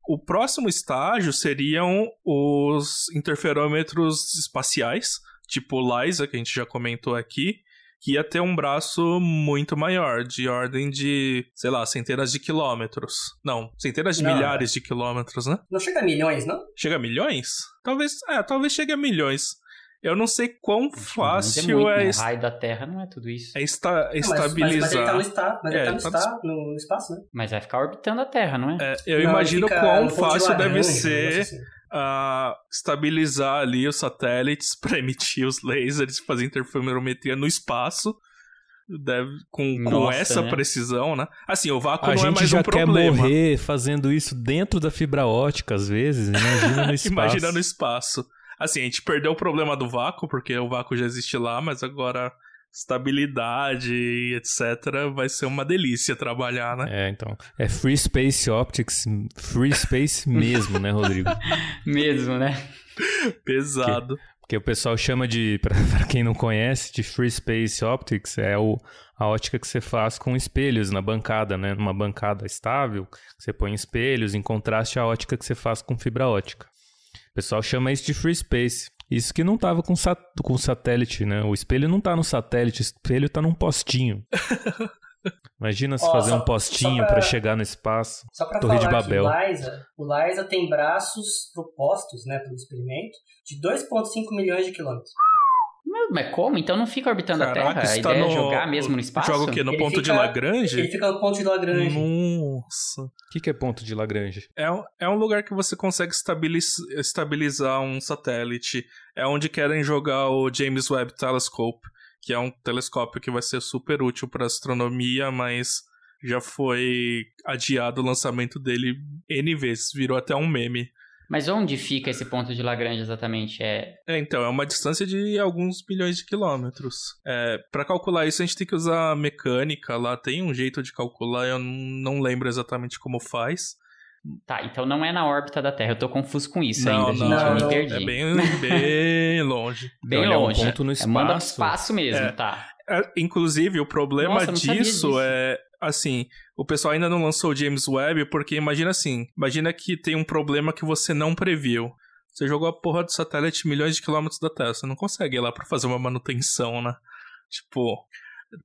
O próximo estágio seriam os interferômetros espaciais, tipo o LISA, que a gente já comentou aqui, que ia ter um braço muito maior, de ordem de, sei lá, centenas de quilômetros. Não, centenas de Não, milhares de quilômetros, né? Não chega a milhões, não? Chega a milhões? Talvez, é, talvez chegue a milhões. Eu não sei quão Mas fácil muito, é, né? raio da Terra não é tudo isso. é esta- Não, mas, mas, mas ele tá estabilizar. no, está, mas É, ele tá no, tá no está, no, no espaço, né? Mas vai ficar orbitando a Terra, não é? É, eu Não, imagino fica quão de fácil deve ser assim. a estabilizar ali os satélites para emitir os lasers, fazer interferometria no espaço. Deve, com, com Nossa, essa né? precisão, né? Assim, o vácuo A não é gente mais já um quer problema. morrer fazendo isso dentro da fibra ótica, às vezes. Imagina no espaço. Imagina no espaço. Assim, a gente perdeu o problema do vácuo, porque o vácuo já existe lá, mas agora estabilidade e etc. vai ser uma delícia trabalhar, né? É, então. É Free Space Optics, Free Space mesmo, né, Rodrigo? Mesmo, né? Pesado. Porque o pessoal chama de, pra pra quem não conhece, de Free Space Optics, é o, a ótica que você faz com espelhos na bancada, né? Numa bancada estável, você põe espelhos em contraste à ótica que você faz com fibra ótica. O pessoal chama isso de Free Space. Isso que não tava com, sat com satélite, né? O espelho não tá no satélite, o espelho tá num postinho. Imagina se Ó, fazer só- um postinho pra chegar no espaço. Só pra Torre de falar Babel. que o LISA, o LISA tem braços propostos, né, pelo experimento, de 2,5 milhões de quilômetros. Mas, como? Então não fica orbitando a Caraca, Terra? A isso tá ideia no... é jogar mesmo no espaço? Joga o quê? No Ele ponto de fica- Lagrange? Ele fica no ponto de Lagrange. Nossa. O que, que é ponto de Lagrange? É, um- é um lugar que você consegue estabiliz- estabilizar um satélite. É onde querem jogar o James Webb Telescope, que é um telescópio que vai ser super útil para astronomia, mas já foi adiado o lançamento dele N vezes, virou até um meme. Mas onde fica esse ponto de Lagrange exatamente? É... É, então, é uma distância de alguns milhões de quilômetros. É, para calcular isso, a gente tem que usar mecânica lá, tem um jeito de calcular, eu não lembro exatamente como faz. Tá, então não é na órbita da Terra. Eu tô confuso com isso não, ainda, gente. não, eu me não, perdi. é bem, bem longe. Bem Olha, é um longe. ponto no É, manda pro espaço. espaço mesmo, É. tá. É, inclusive, o problema Nossa, disso. é assim, o pessoal ainda não lançou o James Webb porque imagina assim, imagina que tem um problema que você não previu. Você jogou a porra do satélite milhões de quilômetros da Terra, você não consegue ir lá pra fazer uma manutenção, né? Tipo,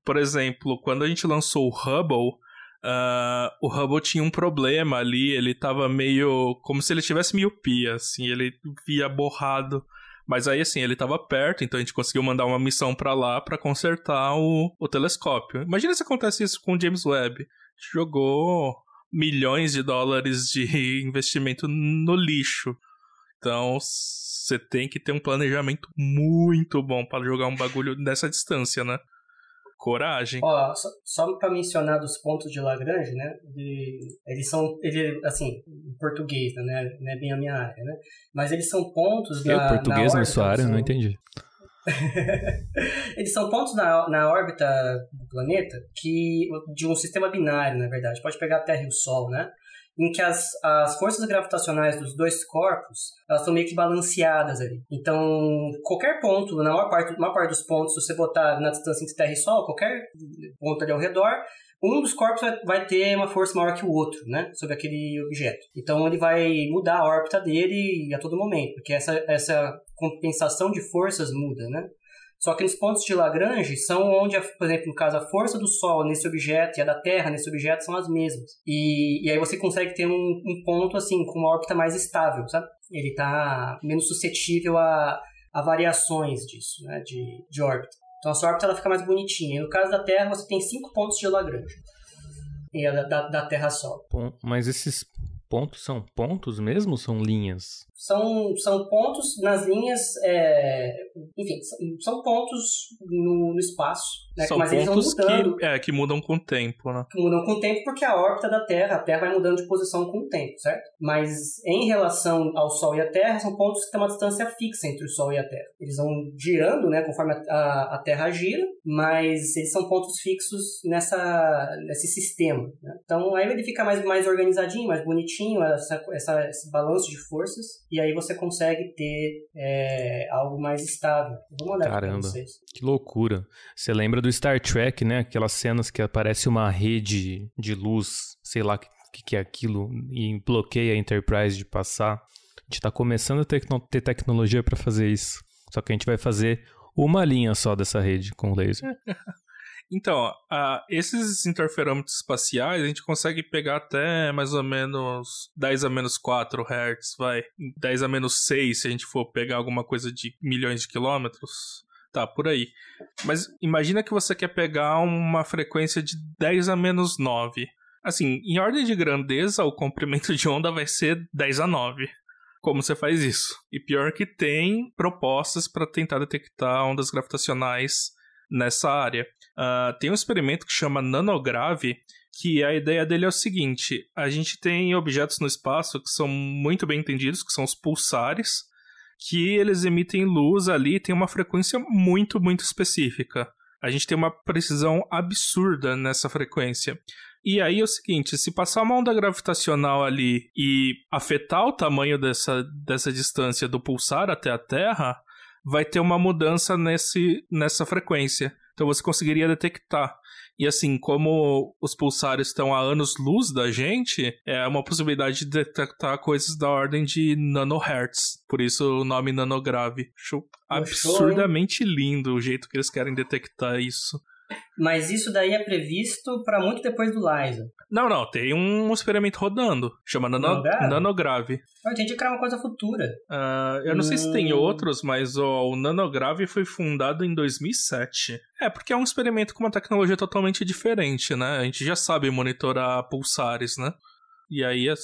por exemplo, quando a gente lançou o Hubble, ah, o Hubble tinha um problema ali, ele tava meio como se ele tivesse miopia, assim, ele via borrado. Mas aí, assim, ele tava perto, então a gente conseguiu mandar uma missão pra lá pra consertar o, o telescópio. Imagina se acontece isso com o James Webb. A gente jogou milhões de dólares de investimento no lixo. Então, você tem que ter um planejamento muito bom pra jogar um bagulho nessa distância, né? Coragem. Ó, só, só pra mencionar dos pontos de Lagrange, né? ele- eles são, ele, assim, em português, né? Não é bem a minha área, né? Mas eles são pontos Eu, na, português na na sua área, não entendi. Eles são pontos na, na órbita do planeta que de um sistema binário, na verdade. Pode pegar a Terra e o Sol, né? Em que as, as forças gravitacionais dos dois corpos elas estão meio que balanceadas ali. Então, qualquer ponto, na maior parte, maior parte dos pontos, se você botar na distância entre Terra e Sol, qualquer ponto ali ao redor, um dos corpos vai ter uma força maior que o outro, né? Sobre aquele objeto. Então, ele vai mudar a órbita dele a todo momento, porque essa, essa compensação de forças muda, né? Só que nos pontos de Lagrange são onde, por exemplo, no caso, a força do Sol nesse objeto e a da Terra nesse objeto são as mesmas. E, e aí você consegue ter um, um ponto assim com uma órbita mais estável, sabe? Ele está menos suscetível a, a variações disso, né? De, de órbita. Então a sua órbita ela fica mais bonitinha. E no caso da Terra você tem cinco pontos de Lagrange. E a da, da, da Terra-Sol. Mas esses pontos são pontos mesmo ou são linhas? São, são pontos nas linhas, é, enfim, são, são pontos no, no espaço, né? São mas eles vão pontos mudando, que, é, que mudam com o tempo, né? que mudam com o tempo porque a órbita da Terra, a Terra vai mudando de posição com o tempo, certo? Mas em relação ao Sol e a Terra, são pontos que têm uma distância fixa entre o Sol e a Terra. Eles vão girando, né, conforme a, a, a Terra gira, mas eles são pontos fixos nessa, nesse sistema. né? Então aí ele fica mais, mais organizadinho, mais bonitinho, certinho essa, essa, esse balanço de forças e aí você consegue ter é, algo mais estável. Vamos olhar Caramba. pra vocês. Que loucura. Você lembra do Star Trek, né? Aquelas cenas que aparece uma rede de luz, sei lá o que, que é aquilo, e bloqueia a Enterprise de passar. A gente tá começando a tecno- ter tecnologia para fazer isso. Só que a gente vai fazer uma linha só dessa rede com laser. Então, ah, esses interferômetros espaciais a gente consegue pegar até mais ou menos 10 a menos 4 Hz, vai. 10 a menos 6 se a gente for pegar alguma coisa de milhões de quilômetros. Tá, por aí. Mas imagina que você quer pegar uma frequência de 10 a menos 9. Assim, em ordem de grandeza, o comprimento de onda vai ser 10 a 9. Como você faz isso? E pior que tem propostas para tentar detectar ondas gravitacionais nessa área. Ah, tem um experimento que chama Nanograve, que a ideia dele é o seguinte: a gente tem objetos no espaço que são muito bem entendidos, que são os pulsares, que eles emitem luz ali tem uma frequência muito, muito específica. A gente tem uma precisão absurda nessa frequência. E aí é o seguinte, se passar uma onda gravitacional ali e afetar o tamanho dessa, dessa distância do pulsar até a Terra, vai ter uma mudança nesse, nessa frequência. Então você conseguiria detectar. E assim, como os pulsares estão a anos-luz da gente, é uma possibilidade de detectar coisas da ordem de nanohertz. Por isso o nome nanograve. Acho absurdamente lindo o jeito que eles querem detectar isso. Mas isso daí é previsto para muito depois do LISA. Não, não, tem um experimento rodando. Chama nano, Nanograve? Eu entendi que era uma coisa futura. Ah, eu não sei se tem Hum. outros, mas ó, o Nanograve foi fundado em 2007. É, porque é um experimento com uma tecnologia totalmente diferente, né? A gente já sabe monitorar pulsares, né? E aí é,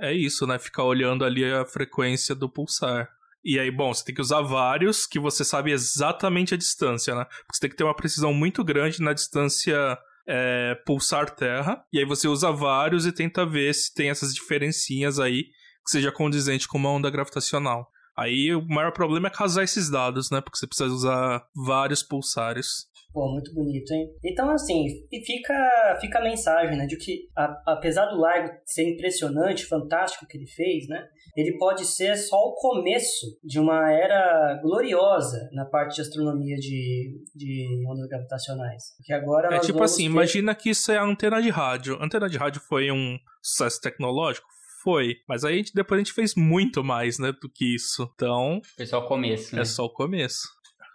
é isso, né? Ficar olhando ali a frequência do pulsar. E aí, bom, você tem que usar vários que você sabe exatamente a distância, né? Porque você tem que ter uma precisão muito grande na distância é, pulsar terra. E aí você usa vários e tenta ver se tem essas diferencinhas aí que seja condizente com uma onda gravitacional. Aí o maior problema é casar esses dados, né? Porque você precisa usar vários pulsares. Pô, muito bonito, hein? Então, assim, e fica, fica a mensagem, né? De que, a- apesar do Largo ser impressionante, fantástico que ele fez, né? Ele pode ser só o começo de uma era gloriosa na parte de astronomia de, de ondas gravitacionais. Porque agora É tipo assim, ter- imagina que isso é a antena de rádio. A antena de rádio foi um sucesso tecnológico? Foi. Mas aí a gente- depois a gente fez muito mais, né, do que isso. Então, Foi só o começo, né? é só o começo.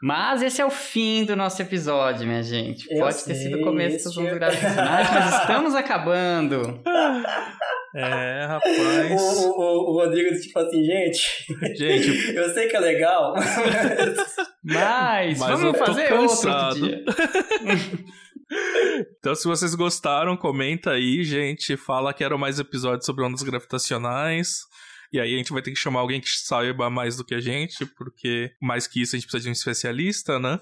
Mas esse é o fim do nosso episódio, minha gente. Eu Pode ter sei, sido o começo dos é- gravitacionais, mas estamos acabando. É, O, rapaz. o, o, o Rodrigo, tipo assim, gente, gente, eu sei que é legal, Mas, Mas eu vamos fazer cansado. outro dia. então se vocês gostaram, comenta aí, gente. Fala que eram mais episódios sobre ondas gravitacionais. E aí a gente vai ter que chamar alguém que saiba mais do que a gente, porque mais que isso a gente precisa de um especialista, né?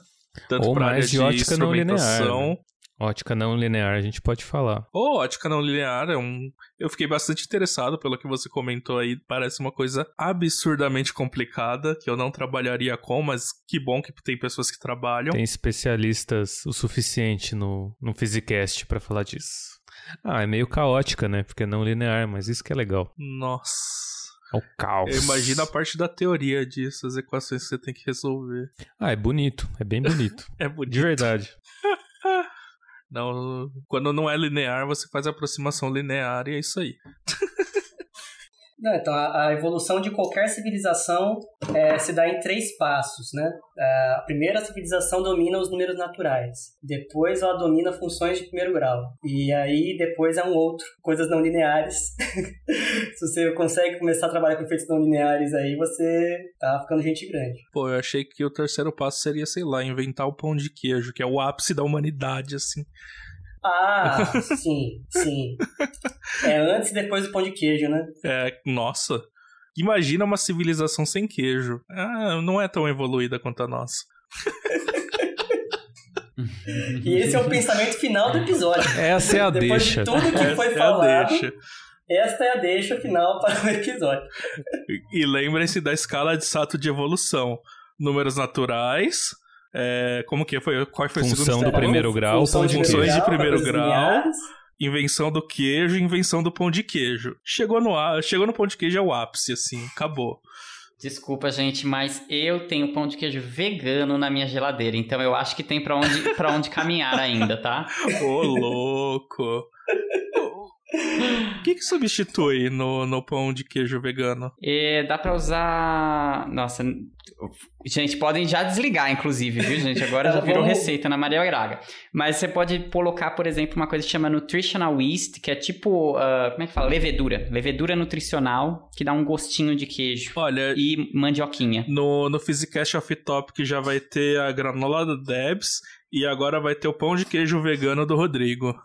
Tanto Ou pra mais área de de ótica não linear, né? Ótica não linear, a gente pode falar. Ou ótica não linear é um. Eu fiquei bastante interessado pelo que você comentou aí. Parece uma coisa absurdamente complicada que eu não trabalharia com, mas que bom que tem pessoas que trabalham. Tem especialistas o suficiente no, no Physicast pra falar disso. Ah, é meio caótica, né? Porque é não linear, mas isso que é legal. Nossa. É o caos. Eu imagino a parte da teoria disso, as equações que você tem que resolver. Ah, é bonito. É bem bonito. É bonito. De verdade. Não, quando não é linear, você faz a aproximação linear e é isso aí. Não, então, a, a evolução de qualquer civilização é, se dá em três passos, né? É, A primeira civilização domina os números naturais. Depois ela domina funções de primeiro grau. E aí depois é um outro, coisas não lineares. se você consegue começar a trabalhar com efeitos não lineares aí, você tá ficando gente grande. Pô, eu achei que o terceiro passo seria, sei lá, inventar o pão de queijo, que é o ápice da humanidade, assim. Ah, sim, sim. É antes e depois do pão de queijo, né? É, nossa. Imagina uma civilização sem queijo. Ah, não é tão evoluída quanto a nossa. E esse é o pensamento final do episódio. Essa é a Depois deixa. de tudo que Essa foi é a falado, deixa. esta é a deixa final para o episódio. E lembrem-se da escala de Sato de evolução. Números naturais. É, como que foi? Qual foi o Função segundo do primeiro grau, Função de funções queijo. de primeiro grau. invenção do queijo, invenção do pão de queijo. Chegou no, chegou no pão de queijo é o ápice, assim, acabou. Desculpa, gente, mas eu tenho pão de queijo vegano na minha geladeira, então eu acho que tem para onde, pra onde caminhar ainda, tá? Ô, louco! O que, que substitui no, no pão de queijo vegano? É, dá pra usar. Nossa. Gente, podem já desligar, inclusive, viu, gente? Agora já virou receita na Maria Braga. Mas você pode colocar, por exemplo, uma coisa que chama Nutritional Yeast, que é tipo. Uh, como é que fala? Levedura. Levedura nutricional, que dá um gostinho de queijo. Olha. E mandioquinha. No, no Physicast Off Topic já vai ter a granola do Debs. E agora vai ter o pão de queijo vegano do Rodrigo.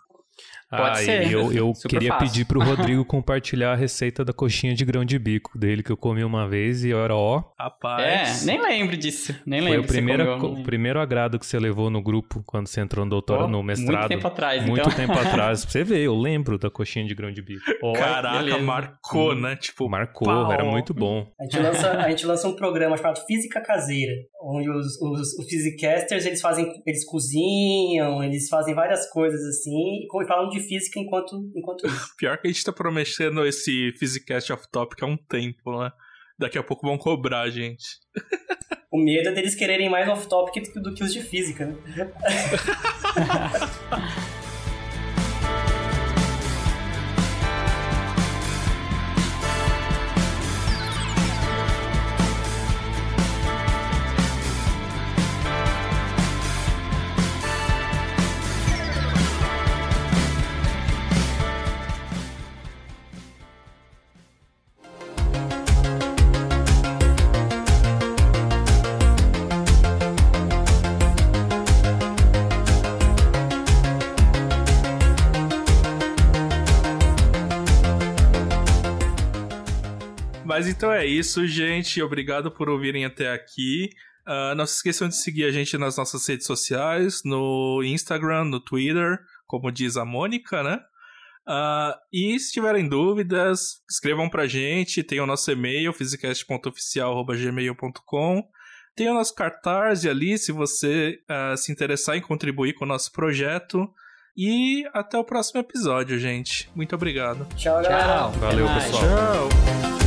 Pode ah, ser. Eu, eu queria fácil. pedir pro Rodrigo compartilhar a receita da coxinha de grão de bico dele que eu comi uma vez e era ó. Rapaz. É, nem lembro disso. Nem Foi lembro. o primeiro, comeu, o primeiro agrado que você levou no grupo quando você entrou no doutorado, oh, no mestrado. Muito tempo atrás, Muito então. tempo atrás. Você ver, eu lembro da coxinha de grão de bico. Oh, Caraca, beleza. marcou, hum, né? Tipo, marcou, pau. era muito bom. A gente, lança, a gente lança um programa chamado Física Caseira, onde os, os, os physicasters, eles fazem, eles cozinham, eles fazem várias coisas assim, e falam de física enquanto enquanto, isso. Pior que a gente tá prometendo esse Physicast off-topic há um tempo, né? Daqui a pouco vão cobrar a gente. O medo é deles quererem mais off-topic do que os de física, né? Mas então é isso, gente. Obrigado por ouvirem até aqui. Uh, não se esqueçam de seguir a gente nas nossas redes sociais, no Instagram, no Twitter, como diz a Mônica, né? Uh, e se tiverem dúvidas, escrevam pra gente. Tem o nosso e-mail, physicast.oficial.gmail.com. Tem o nosso cartaz ali, se você uh, se interessar em contribuir com o nosso projeto. E até o próximo episódio, gente. Muito obrigado. Tchau, galera. Valeu, pessoal. Tchau.